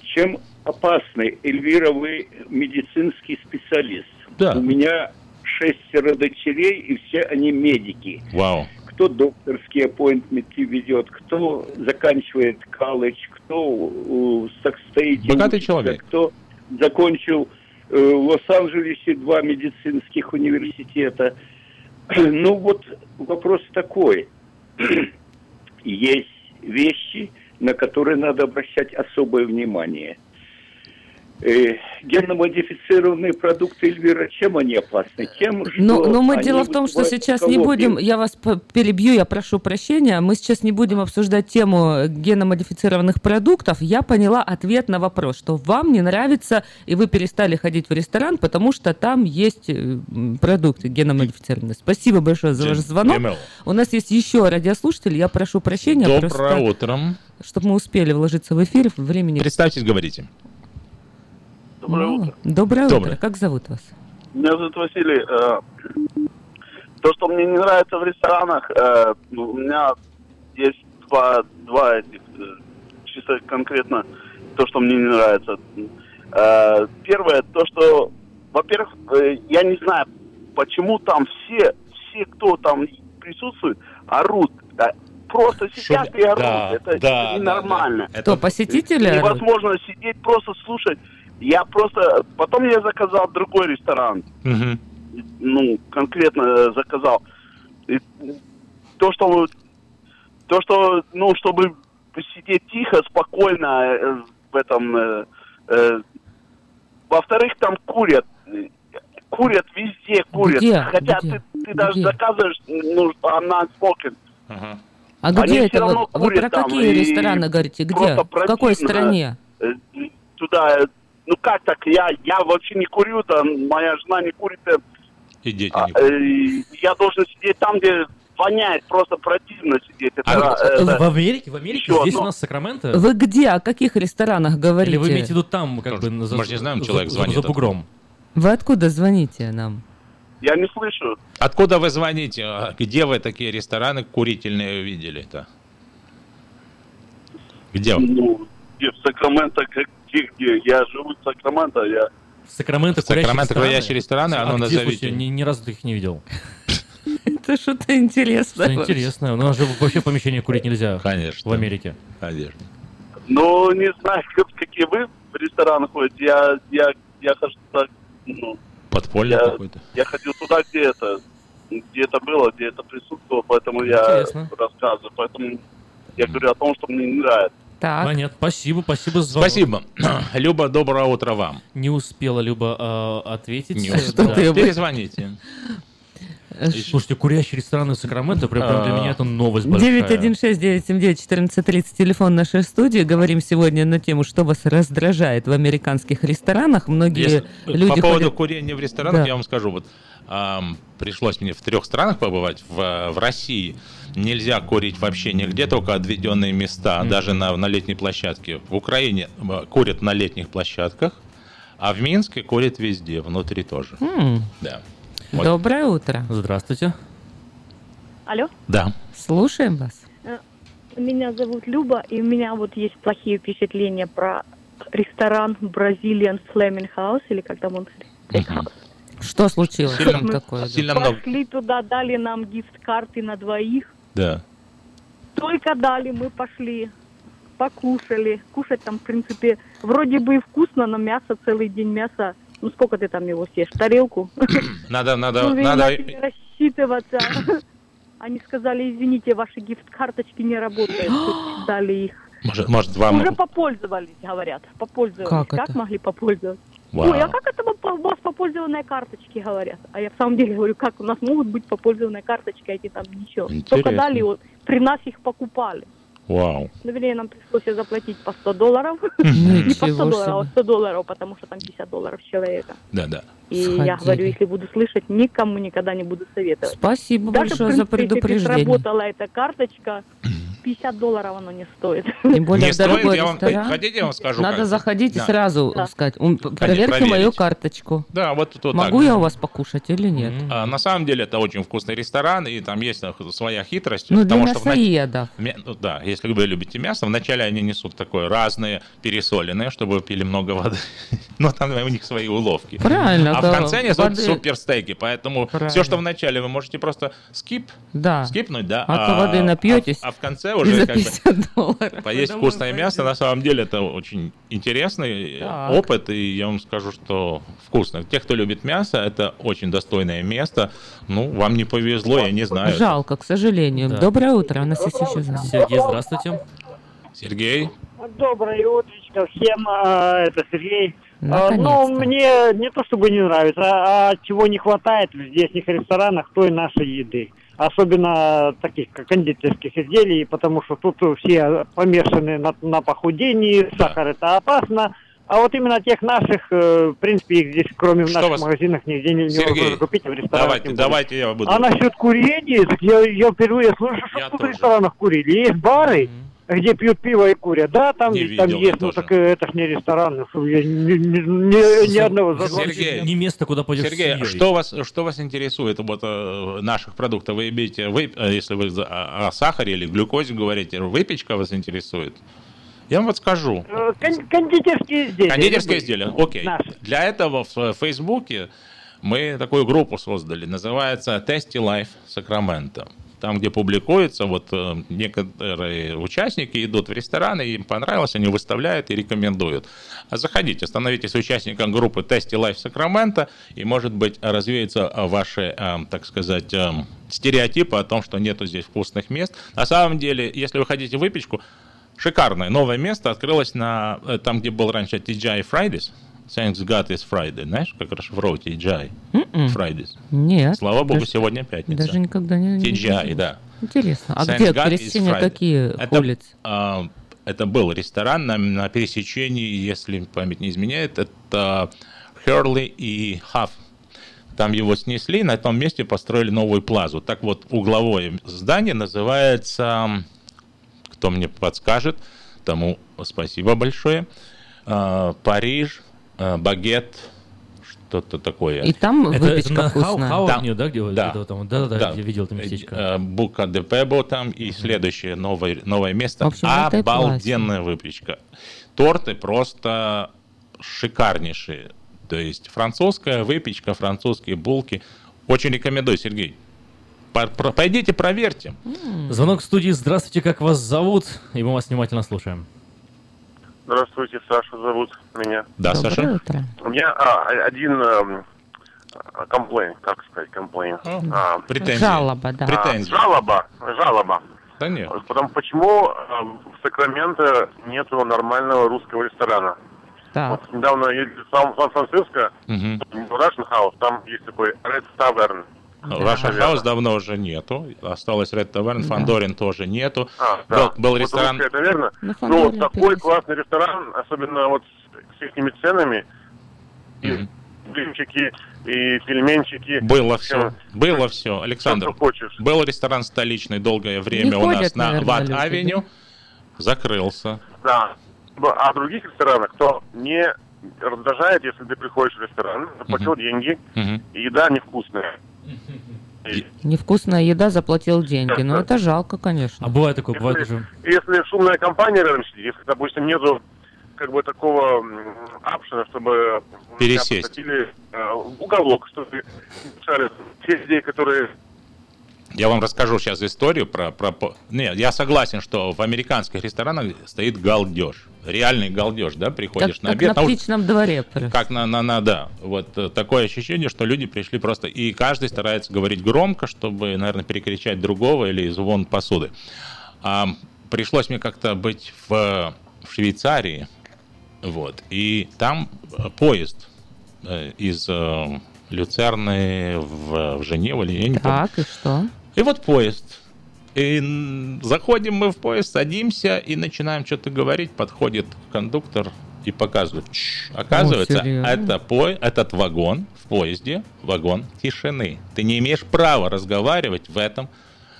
Чем опасны? Эльвира, вы медицинский специалист. Да. У меня шестеро дочерей, и все они медики. Вау. Кто докторские аппоинтменты ведет, кто заканчивает колледж, кто э, так стоите Богатый человек. кто закончил в Лос-Анджелесе два медицинских университета. Ну вот вопрос такой. Есть вещи, на которые надо обращать особое внимание. Э, генно-модифицированные продукты Эльвира, чем они опасны? Тем, что Ну, но мы дело в том, что сейчас не будем, я вас перебью, я прошу прощения, мы сейчас не будем обсуждать тему геномодифицированных продуктов. Я поняла ответ на вопрос, что вам не нравится, и вы перестали ходить в ресторан, потому что там есть э, продукты геномодифицированные. Спасибо большое за ваш звонок. У нас есть еще радиослушатель, я прошу прощения. Доброе просто, утро. Чтобы мы успели вложиться в эфир, времени... Представьтесь, говорите. Доброе утро. Доброе Доброе. утро. Как зовут вас? Меня зовут Василий. Э, То, что мне не нравится в ресторанах, э, ну, у меня есть два, два этих, э, чисто конкретно то, что мне не нравится. Первое, то, что, во-первых, я не знаю, почему там все, все, кто там присутствует, орут. Просто сидят и орут. Да, это да, это да, ненормально. да. Кто, посетители орут? Невозможно сидеть, просто слушать. Я просто... Потом я заказал другой ресторан. Ну, конкретно э, заказал. И то, что... То, что, ну, чтобы сидеть тихо, спокойно э, в этом... э, э, Во-вторых, там курят. Курят везде, курят. Где? Хотя Где? ты, ты даже Где? заказываешь, ну, она spoken. А где Они это? Вы, вы курят про там, какие и рестораны говорите? Где? В какой стране? Э, Туда, ну как так, я, я вообще не курю, там, моя жена не курит. э, И дети а, не э, я должен сидеть там, где воняет, просто противно сидеть. Это, А, это- в Америке, в Америке, еще здесь одно. у нас Сакраменто. Вы где? О каких ресторанах говорите? Или вы имеете в виду там, как бы, за, мы же не знаем, человек за- звонит за бугром? Вы откуда звоните нам? Я не слышу. Откуда вы звоните? А Где вы такие рестораны курительные видели-то? Где? Ну, где в Сакраменто, как- где, где? Я живу в Сакраменто, я... Сакраменто, Сакраменто курящие рестораны, а ну, а где, назовите. ни, ни разу таких не видел. Это что-то интересное. Что интересное. У нас же вообще в помещении курить нельзя. Конечно. В Америке. Конечно. Ну, не знаю, как- какие вы в рестораны ходите. Я, я, я хожу так, ну, Подполье я, какое-то. я ходил туда, где это, где это было, где это присутствовало, поэтому я рассказываю. Поэтому я говорю о том, что мне не нравится. Так. Понятно. Спасибо, спасибо за звонок. Спасибо. Люба, доброе утро вам. Не успела Люба э, ответить. Не Э, успела. да. Перезвоните. Слушайте, курящие рестораны в Сакраменто, прям, прям для меня это новость большая. 916-979-1430, телефон нашей студии. Говорим сегодня на тему, что вас раздражает в американских ресторанах. Многие Если- люди по поводу ходят- курения в ресторанах, Да. я вам скажу, вот ам, пришлось мне в трех странах побывать. В, в России нельзя курить вообще нигде, только отведенные места, даже на, на летней площадке. В Украине м, курят на летних площадках, а в Минске курят везде, внутри тоже. М, Да. Вот. Доброе утро. Здравствуйте. Алло, Да. Слушаем вас. Э, меня зовут Люба, и у меня вот есть плохие впечатления про ресторан Brazilian Flaming House, или как там он? Что случилось Сильно- там такое? сильно много. Пошли туда, дали нам гифт-карты на двоих. Да. Только дали, мы пошли, покушали. Кушать там, в принципе, вроде бы и вкусно, но мясо целый день мясо. Ну, сколько ты там его съешь? Тарелку? Надо, надо, Ну, надо. рассчитываться. Они сказали, извините, ваши гифт-карточки не работают. Дали их. Может, может вам... Уже попользовались, говорят. Попользовались. Как Как, это? могли попользоваться? Вау. Ой, а как это у вас попользованные карточки, говорят? А я в самом деле говорю, как у нас могут быть попользованные карточки, а эти там ничего. Только Интересно. дали, вот, при нас их покупали. Вау. Ну, вернее, нам пришлось заплатить по 100 долларов. Не по 100 Ничего долларов, а себе. 100 долларов, потому что там 50 долларов человека. Да, да. И Сходили. я говорю, если буду слышать, никому никогда не буду советовать. Спасибо Даже, большое в за принципе, если предупреждение. сработала эта карточка, 50 долларов оно не стоит. Тем более Не в дорогой стоит, я вам- ресторан. хотите, я вам скажу, Надо как? заходить и Да. сразу Да. сказать, «Ум, проверьте проверить. мою карточку. Да, вот тут вот Могу так. я у вас покушать или нет? А, на самом деле это очень вкусный ресторан, и там есть э, своя хитрость. Ну, для что мясоедов. Ме- ну да, если вы любите мясо, вначале они несут такое разные, пересоленные, чтобы вы пили много воды. Но там у них свои уловки. Правильно, А в конце несут воды- супер стейки, поэтому Правильно. все, что вначале вы можете просто скип, Да. скипнуть, да. А то воды напьетесь А, в конце И уже как бы 50 долларов. поесть вкусное мясо, на самом деле это очень интересный Так. опыт, и я вам скажу, что вкусно. Те, кто любит мясо, это очень достойное место. Ну, вам не повезло, я не знаю. Жалко, к сожалению. Да. Доброе утро, у нас есть еще звонок. Сергей, здравствуйте. Сергей? Доброе утречко всем, а, это Сергей. А, Наконец-то. Ну, мне не то чтобы не нравится, а, а чего не хватает в здешних ресторанах, той нашей еды. Особенно таких как кондитерских изделий, потому что тут все помешаны на, на похудении, сахар это опасно. А вот именно тех наших, э, в принципе, их здесь, кроме в Что наших вас- магазинах, нигде не, Сергей, невозможно купить, а в ресторанах Давайте, давайте я буду. А насчет курения, я, я впервые слышу, что тут в ресторанах курили. Есть бары, где пьют пиво и курят. Да, там, Не есть, там видел я есть, ну так э, это ж не ресторан. Я ни, ни- ни- ни одного за 20 Сергей. Не место, куда пойдешь Сергей, с семьей. что вас, что вас интересует вот э, наших продуктов? Вы имеете, вы, э, если вы о, о сахаре или глюкозе говорите, выпечка вас интересует? Я вам вот скажу. Кон- Кондитерские изделия. Кондитерские изделия, окей. Наши. Для этого в Фейсбуке мы такую группу создали, называется Tasty Life Sacramento. Там, где публикуется, вот э, некоторые участники идут в рестораны, им понравилось, они выставляют и рекомендуют. А заходите, становитесь участником группы Tasty Life Sacramento, и, может быть, развеются ваши, э, так сказать, э, стереотипы о том, что нету здесь вкусных мест. На самом деле, если вы хотите выпечку, шикарное новое место открылось на там, где был раньше TGI Fridays. Thanks God is Friday. Знаешь, как расшифровывать TGI? М-м. Fridays. Нет. Слава богу, Даже- сегодня пятница. Даже никогда не... не TGI, видела. да. Интересно. А Thanks где, God Friday. какие Это, улицы? а, это был ресторан на, на пересечении, если память не изменяет, это Херли и Хафф. Там его снесли, на том месте построили новую плазу. Так вот, угловое здание называется, кто мне подскажет, тому спасибо большое, А, Париж, Багет, что-то такое. И там Это- выпечка это вкусная. Хау- Там- да, где да. где-то там? Да-да-да, я видел это местечко. Э, Бука де Пебо там и следующее новое, новое место. В общем, Обалденная выпечка. Торты просто шикарнейшие. То есть французская выпечка, французские булки. Очень рекомендую, Сергей. Пойдите, проверьте. Звонок в студии. Здравствуйте, как вас зовут? И мы вас внимательно слушаем. Здравствуйте, Саша зовут меня. Да, Доброе Саша. утро. У меня а, один а, комплейн, как сказать, комплейн. А, Претензия. Жалоба, да. а, жалоба, жалоба. Да нет. Потому почему эм, в Сакраменто нету нормального русского ресторана? Так. Вот недавно ездили в Сан- Сан-Франциско, в Russian House, там есть такой Red Tavern. Раша Хаус давно уже нету. Осталось Red Tavern, Да. Фандорин тоже нету. А, был, да. был Вот ресторан... русская таверна. На Ну, вот такой классный ресторан, особенно вот с, с ихними ценами. И блинчики, и пельменчики. Было все, было все, Александр. что хочешь. Был ресторан столичный долгое время Не у нас ходят, на наверное, Ват люди, Авеню. Закрылся. Да. А в других ресторанах, кто не раздражает, если ты приходишь в ресторан, заплатил деньги, Мгм. и еда невкусная. Невкусная еда, заплатил деньги. Ну, это жалко, конечно. А бывает такое, бывает Если, уже... если шумная компания рядом сидит, если, допустим, нету как бы такого опшена, чтобы Пересесть. меня посадили э, уголок, чтобы мешали те людей, которые Я вам расскажу сейчас историю про... про... Нет, я согласен, что в американских ресторанах стоит галдеж. Реальный галдеж, да, приходишь Как, на как обед. на а уж- птичном дворе. просто. Как на, на, на, да. Вот э, такое ощущение, что люди пришли просто... И каждый старается говорить громко, чтобы, наверное, перекричать другого или звон посуды. А, пришлось мне как-то быть в, в Швейцарии, вот, и там э, поезд э, из Люцерны в, в Женеву, или я не помню. Так, и что? И вот поезд. И заходим мы в поезд, садимся и начинаем что-то говорить. Подходит кондуктор и показывает. «Чш». Оказывается, серьезно? это по... этот вагон в поезде, вагон тишины. Ты не имеешь права разговаривать в этом,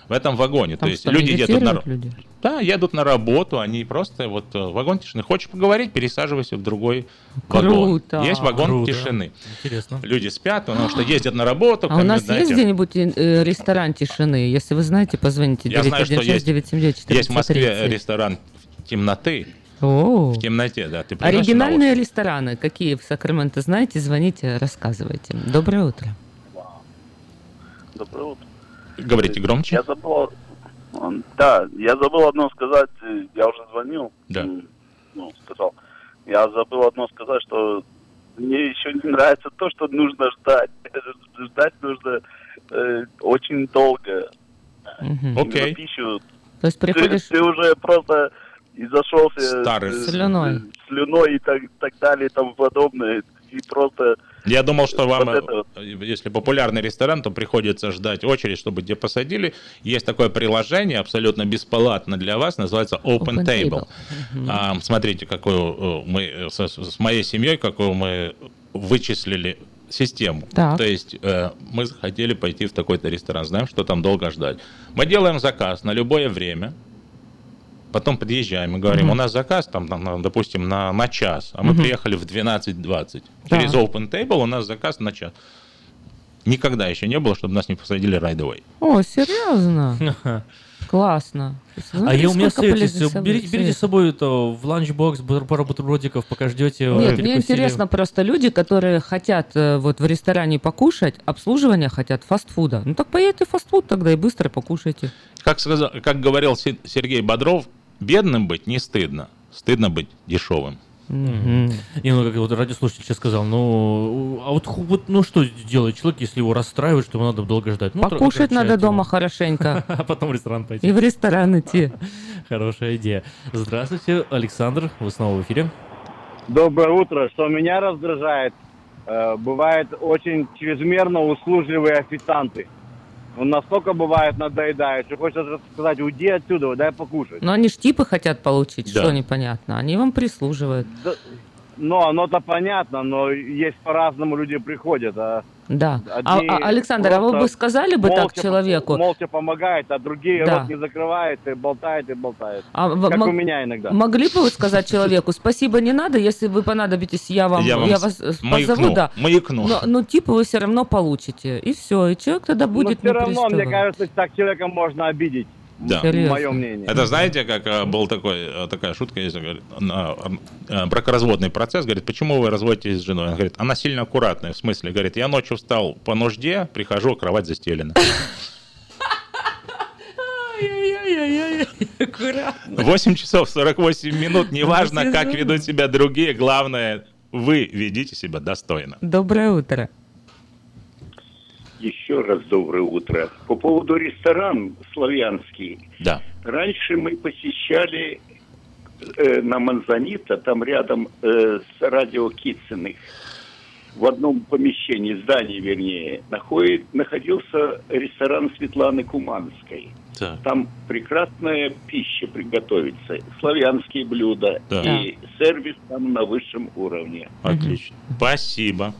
в этом вагоне. Там То есть люди едут на... люди? Да, едут на работу, они просто вот э, вагон тишины. Хочешь поговорить, пересаживайся в другой вагон. Круто. Есть вагон Круто. тишины. Интересно. Люди спят, потому что ездят на работу. А у нас есть где-нибудь э, ресторан тишины? Если вы знаете, позвоните. Я знаю, что есть, 916 есть в Москве ресторан темноты. О. В темноте, да. Ты Оригинальные рестораны, какие в Сакраменто знаете, звоните, рассказывайте. Доброе утро. Доброе утро. Говорите громче. Я забыл, да, я забыл одно сказать, э, я уже звонил, Да. ну, сказал, я забыл одно сказать, что мне еще не нравится то, что нужно ждать. Ждать нужно э, очень долго. Окей. пищу. То есть приходишь... Ты, ты уже просто и зашелся Старый. э, Слюной. слюной и так, так далее и тому подобное. И просто Я думал, что вам, Вот это э, если популярный ресторан, то приходится ждать очередь, чтобы тебя посадили. Есть такое приложение абсолютно бесплатно для вас, называется Open, Open Table. Table. А, смотрите, какую э, мы с, с моей семьей, какую мы вычислили систему. Так. То есть э, мы захотели пойти в такой-то ресторан, знаем, что там долго ждать. Мы делаем заказ на любое время, потом подъезжаем и говорим, Мгм. у нас заказ, там, там, допустим, на, на час, а мы Мгм. приехали в 12.20. Да. Через Open Table у нас заказ на час. Никогда еще не было, чтобы нас не посадили right away. О, серьезно? Классно. А я у меня Смотри, сколько совет, полезных если берите, берите с собой это в ланчбокс, пару бутербродиков, пока ждете. э, Нет, мне интересно просто люди, которые хотят э, вот в ресторане покушать, обслуживание хотят фастфуда. Ну так поедете фастфуд тогда и быстро покушайте. Как, сказал, как говорил Се- Сергей Бодров, бедным быть не стыдно, стыдно быть дешевым. Мгм. Не, ну как вот радиослушатель сейчас сказал, ну, а вот, вот, ну что делает человек, если его расстраивает, что его надо долго ждать? Ну, Покушать надо его. дома хорошенько. А потом в ресторан пойти. И в ресторан идти. Хорошая идея. Здравствуйте, Александр, вы снова в эфире. Доброе утро. Что меня раздражает, э, бывают очень чрезмерно услужливые официанты. Он настолько бывает надоедает, что хочется сказать, уйди отсюда, дай покушать. Но они ж типы хотят получить, Да. что непонятно. Они вам прислуживают. Да, Ну, оно-то понятно, но есть по-разному люди приходят. А Да. А, одни а, Александр, а вы бы сказали бы так человеку? Молча помогает, а другие Да. рот не закрывают и болтают и болтают. А как у меня иногда. Могли бы вы сказать человеку, спасибо, не надо, если вы понадобитесь, я вам, Я я, вам вас с- э, маякну, позову, да. маякну. Но, но типа вы все равно получите, и все, и человек тогда будет Но все равно, мне кажется, так человека можно обидеть. Да. Мое мнение. Это знаете, как э, был такой, э, такая шутка, есть, говорит, на, э, бракоразводный процесс, говорит, почему вы разводитесь с женой? Он говорит, она сильно аккуратная, в смысле, говорит, я ночью встал по нужде, прихожу, кровать застелена. 8 часов 48 минут, неважно, как ведут себя другие, главное, вы ведите себя достойно. Доброе утро. Еще раз доброе утро. По поводу ресторан славянский. Да. Раньше мы посещали э, на Манзанита, там рядом э, с радио Китциных. в одном помещении, здании вернее, находит, находился ресторан Светланы Куманской. Так. Там прекрасная пища приготовится, славянские блюда Так. и сервис там на высшем уровне. Отлично. Спасибо.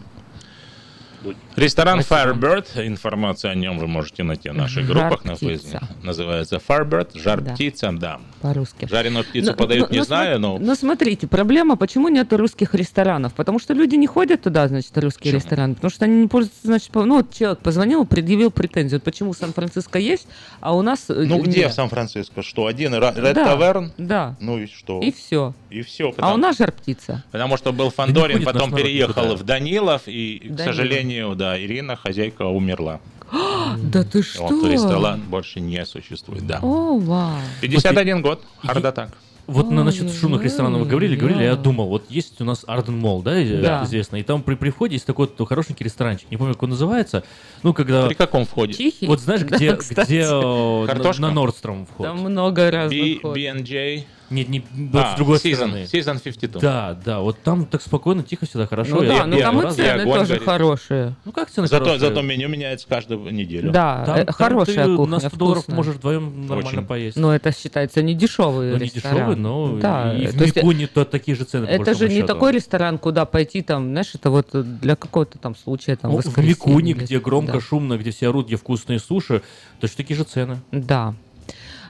Ресторан Firebird, информация о нем вы можете найти в наших группах на. Фейсбуке. Называется Firebird, жар Да. птица, да. По-русски. Жареную птицу Ну, подают, ну, не ну, знаю, но Но смотрите, проблема, почему нет русских ресторанов? Потому что люди не ходят туда, значит, русские рестораны. Потому что они не пользуются, значит, по- ну, вот человек позвонил, предъявил претензию. Вот почему Сан-Франциско есть, а у нас... э, Ну где нет. в Сан-Франциско? Что, один Red Да, Tavern? Да. Ну и что? И все. И все. А у нас жар птица. Потому что был Фандорин, потом переехал в Данилов, и, к Данилов. Сожалению, да, Ирина, хозяйка, умерла. Да ты что? Вот ресторан больше не существует, да. О, вау. 51 год, heart attack. Вот на, насчет шумных ресторанов вы говорили, говорили, я думал, вот есть у нас Arden Mall, да, Да. известно, и там при входе есть такой вот хорошенький ресторанчик, не помню, как он называется, ну, когда... При каком входе? Тихий? Вот знаешь, где, где э, на- на Nordstrom вход? Там много разных. B&J. Нет, не А, с другой Season, стороны. Season 52. Да, да, вот там так спокойно, тихо, всегда хорошо. Ну Я- да, ну там и цены огонь тоже горит. хорошие. Ну как цены Зато, хорошие? зато меню меняется каждую неделю. Да, Там- э, там хорошая ты кухня, на 100 долларов вкусная. можешь вдвоем нормально Очень. поесть. Но это считается не дешевый Ну, не ресторан. дешевый, но да, и в то есть Мику не то- такие же цены, Это же не счету. такой ресторан, куда пойти там, знаешь, это вот для какого-то там случая там Ну, в Микуне, где громко, Да. шумно, где все орут, где вкусные суши, точно такие же цены. Да.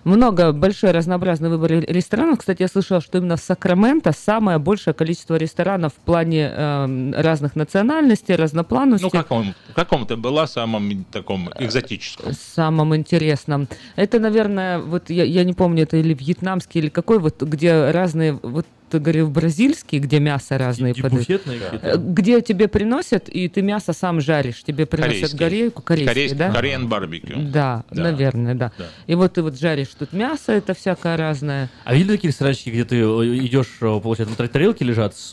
Много, большой разнообразный выбор ре- ресторанов. Кстати, я слышала, что именно в Сакраменто самое большое количество ресторанов в плане эм, разных национальностей, разноплановости. Ну, каком, в каком ты была самом таком экзотическом? самым интересным. Это, наверное, вот я, я не помню, это или вьетнамский, или какой, вот где разные, вот ты говорил, бразильский, где мясо разные подают. буфетные? Э, Где тебе приносят, и ты мясо сам жаришь. Тебе приносят Корейский. горейку, корейский, Корейский, да? Korean barbecue. Да, Да. наверное, да. Да. И вот ты вот жаришь тут мясо, это всякое разное. А видели такие ресторанчики, где ты э, идешь, э, получается, на тарелке лежат с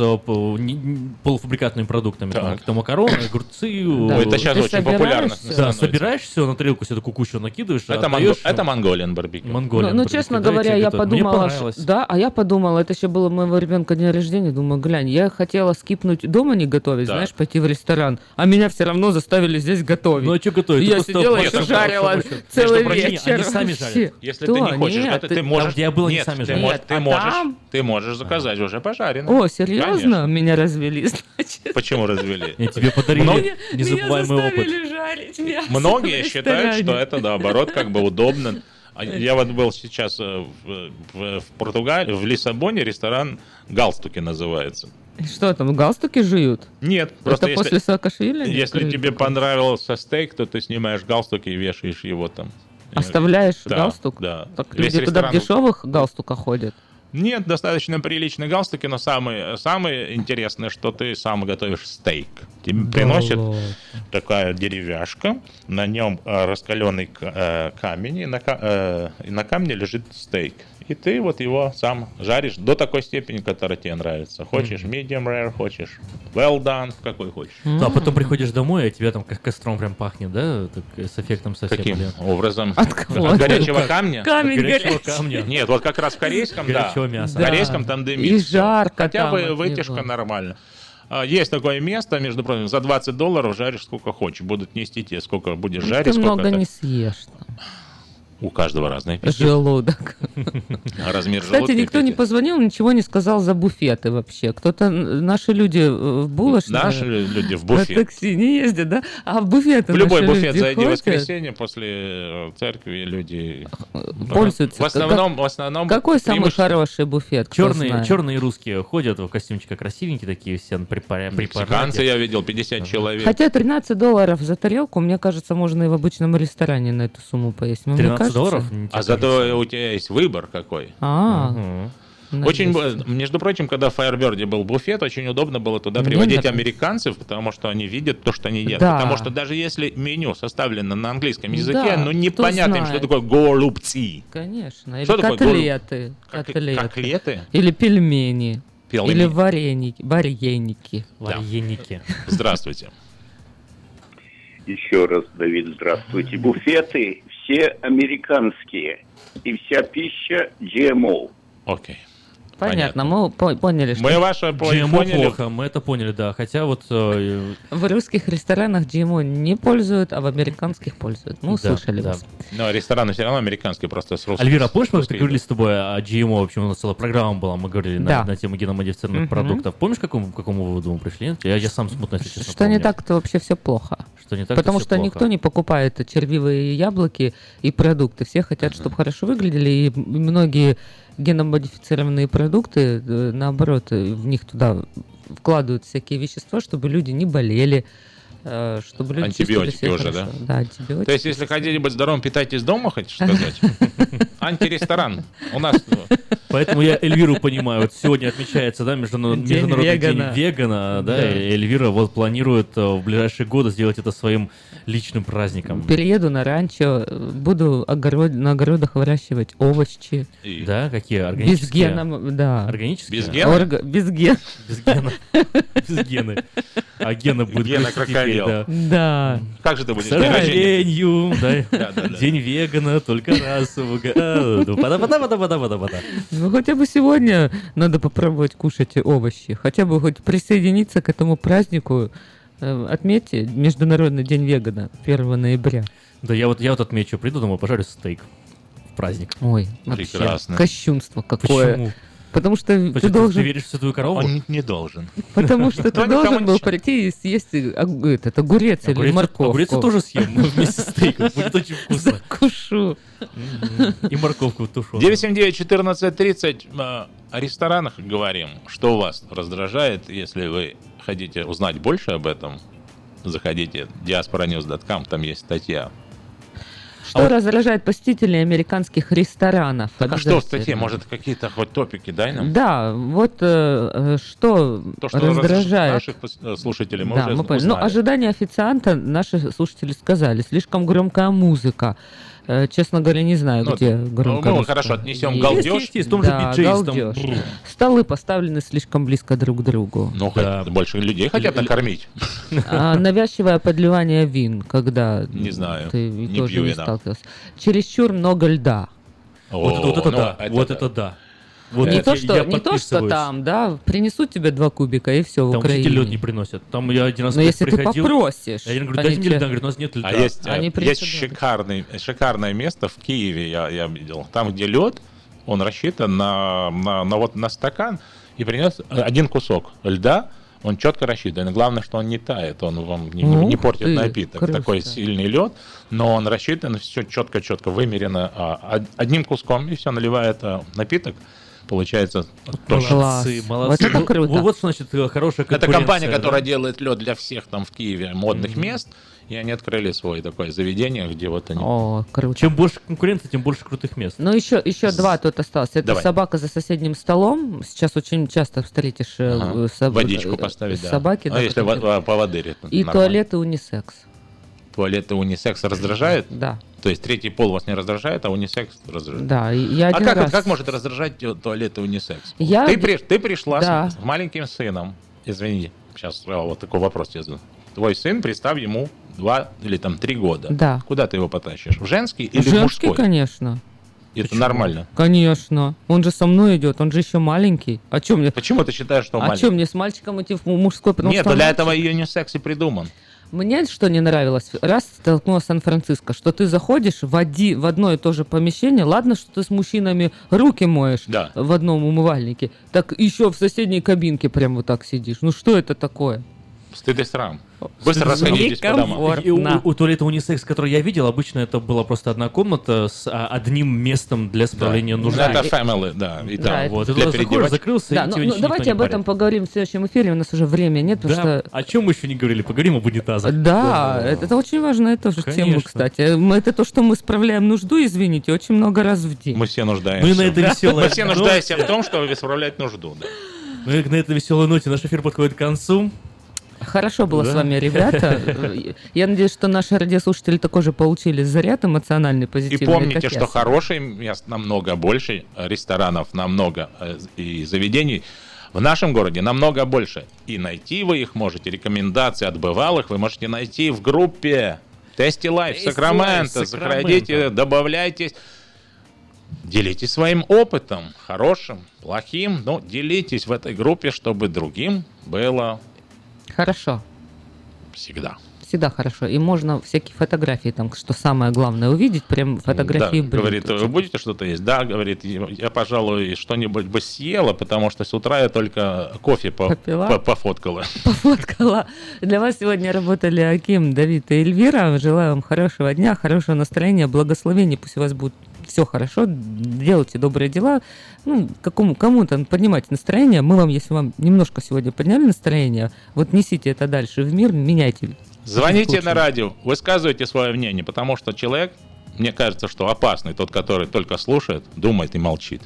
полуфабрикатными продуктами, там Так. какие-то макароны, огурцы. Да. э, Это щас Ты очень популярно всё? Да, собираешь все на тарелку, себе такую кучу накидываешь, Это, отдаёшь, монго- ну, это монголиан барбекю. Монголиан ну, ну, барбекю, честно говоря, я подумала, да, а я подумала, это еще было у моего ребенка день рождения, думаю, глянь, я хотела скипнуть дома не готовить, Да. знаешь, пойти в ресторан, а меня все равно заставили здесь готовить. Ну а что готовить? Я просто сидела и жарила целый вечер. Они сами жарят. Если ты не хочешь, Нет, это ты, ты- можешь... Там, где я был, они Нет, сами ты, жарят. ты, а можешь, там- ты можешь заказать уже пожаренное. О, серьезно? Конечно. Меня развели, значит. Почему развели? Я тебе подарили Многие- незабываемый меня опыт. заставили жарить мясо Многие считают, что это, наоборот, как бы удобно. А Я вот был сейчас э, в, в- в Португалии, в Лиссабоне, ресторан «Галстуки» называется. Что там, галстуки жуют? Нет, просто Это если, после Саакашвили? если тебе понравился стейк, то ты снимаешь галстук и вешаешь его там. Оставляешь Да, галстук? Да. Так Весь люди туда в ресторан- дешевых галстуках ходят. Нет, достаточно приличные галстуки, но самое, самое интересное, что ты сам готовишь стейк. Тебе приносят такая деревяшка, на нем раскаленный камень, и на, э, и на камне лежит стейк. И ты вот его сам жаришь до такой степени, которая тебе нравится. Хочешь medium rare, хочешь well done, какой хочешь. Ну, а потом приходишь домой, а тебя там как костром прям пахнет, да? Так, э, с эффектом совсем. Каким блин. образом? От кого? От горячего Как? камня? Камень От горячего горячий. камня. Нет, вот как раз в корейском, да. Мяса. В корейском там И дымится. жарко Хотя бы вытяжка нормально. А, Есть такое место, между прочим, за 20 долларов жаришь сколько хочешь. Будут нести тебе, сколько будешь жарить. Ты много не съешь. У каждого разный аппетит. Желудок. Размер Кстати, желудка никто не позвонил, ничего не сказал за буфеты вообще. Кто-то, н- наши люди э, в булочной... Наши люди в На буфет. такси не ездят, да? А в буфеты В любой буфет зайди в воскресенье после э, церкви люди Пользуются. В основном, в основном Какой самый хороший буфет? Черные, черные русские ходят в костюмчиках красивенькие такие все при паре- при Мексиканцы я видел, 50 человек. Хотя 13 долларов за тарелку, мне кажется, можно и в обычном ресторане на эту сумму поесть. Мне 13 кажется- долларов? А зато у тебя есть выбор какой. А, Мгм. Очень, надеюсь. б- между прочим, когда в Firebird был буфет, очень удобно было туда приводить американцев, потому что они видят то, что они едят. Да. Потому что даже если меню составлено на английском языке, Да, ну непонятно им, что такое голубцы. Конечно. Или Что такое котлеты. Как- котлеты. котлеты? Или пельмени. Пельмени. Или вареники. Вареники. Вареники. Здравствуйте. Еще раз, Давид, здравствуйте. Буфеты все американские. И вся пища GMO. Окей. Понятно, мы по- поняли, что Мы ваше GMO поняли. плохо, мы это поняли, да. Хотя вот... э, в русских ресторанах GMO не пользуют, а в американских пользуют. Ну, Да, слышали да. вас. Но рестораны все равно американские, просто с русским. Альвира, помнишь, мы говорили с тобой о GMO, в общем, у нас целая программа была, мы говорили на- Да. на, тему геномодифицированных Мгм. продуктов. Помнишь, к какому, к какому выводу мы пришли? Я, я сам смутно, если честно, Что не помню. так, то вообще все плохо. Что не так, Потому что плохо. никто не покупает червивые яблоки и продукты. Все хотят, чтобы хорошо выглядели, и многие геномодифицированные продукты, э, наоборот, э, в них туда вкладывают всякие вещества, чтобы люди не болели, э, чтобы люди Антибиотики уже, хорошо. да? Да, антибиотики. То есть, если хотите быть здоровым, питайтесь дома, хочешь сказать? Антиресторан. У нас Поэтому я Эльвиру понимаю. Вот сегодня отмечается, да, междуна- День Международный вегана. день вегана, да, Да. и Эльвира вот планирует в ближайшие годы сделать это своим личным праздником. Перееду на ранчо, э, буду огород, на огородах выращивать овощи. Да, какие Без органические? гена, да. Органические? Без гена? Орга- без ген. Без гена. Без гены. А гена будет Гена крокодил. да. Да. Как же ты К будешь день рождения? сожалению, да, день вегана только раз году. Пада-пада-пада-пада-пада. Ну, хотя бы сегодня надо попробовать кушать овощи. Хотя бы хоть присоединиться к этому празднику. Э, Отметьте Международный день вегана 1 ноября. Да, я вот, я вот отмечу, приду домой, пожарю стейк в праздник. Ой, вообще, Прекрасно. Кощунство какое. Почему? Потому что ты Почему? должен... Ты веришь в святую корову? Он не- должен. Потому что ты должен был прийти и съесть э, ог- этот огурец или морковку. огурец я тоже съем вместе с стейком. Будет очень вкусно. Закушу. И морковку тушеную. 979-1430 э, о ресторанах говорим. Что у вас раздражает, если вы хотите узнать больше об этом? Заходите diasporanews.com, там есть статья. Что раздражает посетителей американских ресторанов? Так а что в статье? Может, какие-то хоть топики дай нам? Да, вот э, э, что, То, что раздражает. наших слушателей мы да, уже мы поняли. Ну, ожидания официанта наши слушатели сказали. Слишком громкая музыка. Э, Честно говоря, не знаю, Ну, где ну, мы хорошо отнесем Есть, галдеж. Есть, есть, том же Да, галдеж. Столы поставлены слишком близко друг к другу. Ну, хоть больше людей хотят накормить. А, навязчивое подливание вин, когда Не знаю, ты не тоже пью не вина. сталкивался. Чересчур много льда. Вот это- вот это ну, да, это вот да. это да. Вот не я- то, я что, не то, что там, да, принесут тебе два кубика и все в Там Украине. вообще лед не приносят. Там я один раз Но если ты приходил, попросишь, Я один говорю, они дайте мне льда. Говорит, у нас нет льда. А есть, э, Они есть принесут шикарный, шикарное место в Киеве, я, я видел. Там, где лед, он рассчитан на, на, на вот на стакан и принес один кусок льда. Он четко рассчитан. Главное, что он не тает, он вам не, не- не портит ты, напиток. круто. Такой сильный лед, но он рассчитан, все четко-четко вымерено а, од- одним куском, и все, наливает а, напиток. Получается тоже. Молодцы, молодцы. Вот это круто. Вот, вот что значит э, хорошая Это компания, да? которая делает лед для всех там в Киеве модных мест. И они открыли свое такое заведение, где вот они. О, круто. Чем больше конкуренции, тем больше крутых мест. Ну, еще, еще два тут осталось. Это Давай. собака за соседним столом. Сейчас очень часто встретишь э, Ага. соб- Водичку э, поставить, да. собаки. А да, если которые- во- поводырит? И нормально. туалеты унисекс. Туалеты унисекс раздражает? Да. То есть третий пол вас не раздражает, а унисекс раздражает? Да, я А один как, раз- как может раздражать ту- туалеты унисекс? Я- Ты, при- ты пришла с- Да. с, маленьким сыном. Извини, сейчас вот такой вопрос тебе задам. Твой сын, представь, ему два или там три года. Да. Куда ты его потащишь? В женский или в Женский, мужской? конечно. Это нормально. Конечно. Он же со мной идет, он же еще маленький. А чем мне? Почему ты считаешь, что а маленький? что мне с мальчиком идти в мужской? Потому Нет, что он для мальчик? этого и унисекс и придуман. Мне что не нравилось, раз столкнулась Сан-Франциско, что ты заходишь в, оди- в одно и то же помещение, ладно, что ты с мужчинами руки моешь Да. в одном умывальнике, так еще в соседней кабинке прям вот так сидишь. Ну что это такое? Стыд и срам. Быстро расходитесь по домам. И у, у туалета унисекс, который я видел, обычно это была просто одна комната с а, одним местом для справления Да. нужды. Это family, да. И Да, там это- Вот, для туда заходишь, закрылся, Да, и ну, тебя ну, ничего давайте об этом поговорим в следующем эфире, у нас уже времени нет, потому Да, что... о чем мы еще не говорили? Поговорим об унитазах. Да, это, это очень важная тоже тема, Конечно. кстати. Мы- Это то, что мы справляем нужду, извините, очень много раз в день. Мы все нуждаемся. Мы на этой веселой Мы все нуждаемся в том, чтобы исправлять нужду. Да. Ну и на этой веселой ноте наш эфир подходит к концу. Хорошо было Да. с вами, ребята. Я надеюсь, что наши радиослушатели такой же получили заряд эмоциональный, И позитивный. помните, как я. что хороших мест намного больше, ресторанов намного э, и заведений в нашем городе намного больше. И найти вы их можете, рекомендации от бывалых вы можете найти в группе Tasty Life Sacramento. Заходите, добавляйтесь. делитесь своим опытом, хорошим, плохим, но делитесь в этой группе, чтобы другим было Хорошо. всегда. Всегда хорошо. И можно всякие фотографии, там, что самое главное увидеть, прям фотографии Да, говорит, вы будете что-то есть? Да, говорит, я, пожалуй, что-нибудь бы съела, потому что с утра я только кофе по- Попила? по- пофоткала. Пофоткала. Для вас сегодня работали Аким, Давид и Эльвира. Желаю вам хорошего дня, хорошего настроения, благословений. Пусть у вас будет все хорошо. Делайте добрые дела. Ну, какому, кому-то поднимайте настроение. Мы вам, если вам немножко сегодня подняли настроение, вот несите это дальше в мир, меняйте. Звоните на радио, высказывайте свое мнение, потому что человек, мне кажется, что опасный тот, который только слушает, думает и молчит.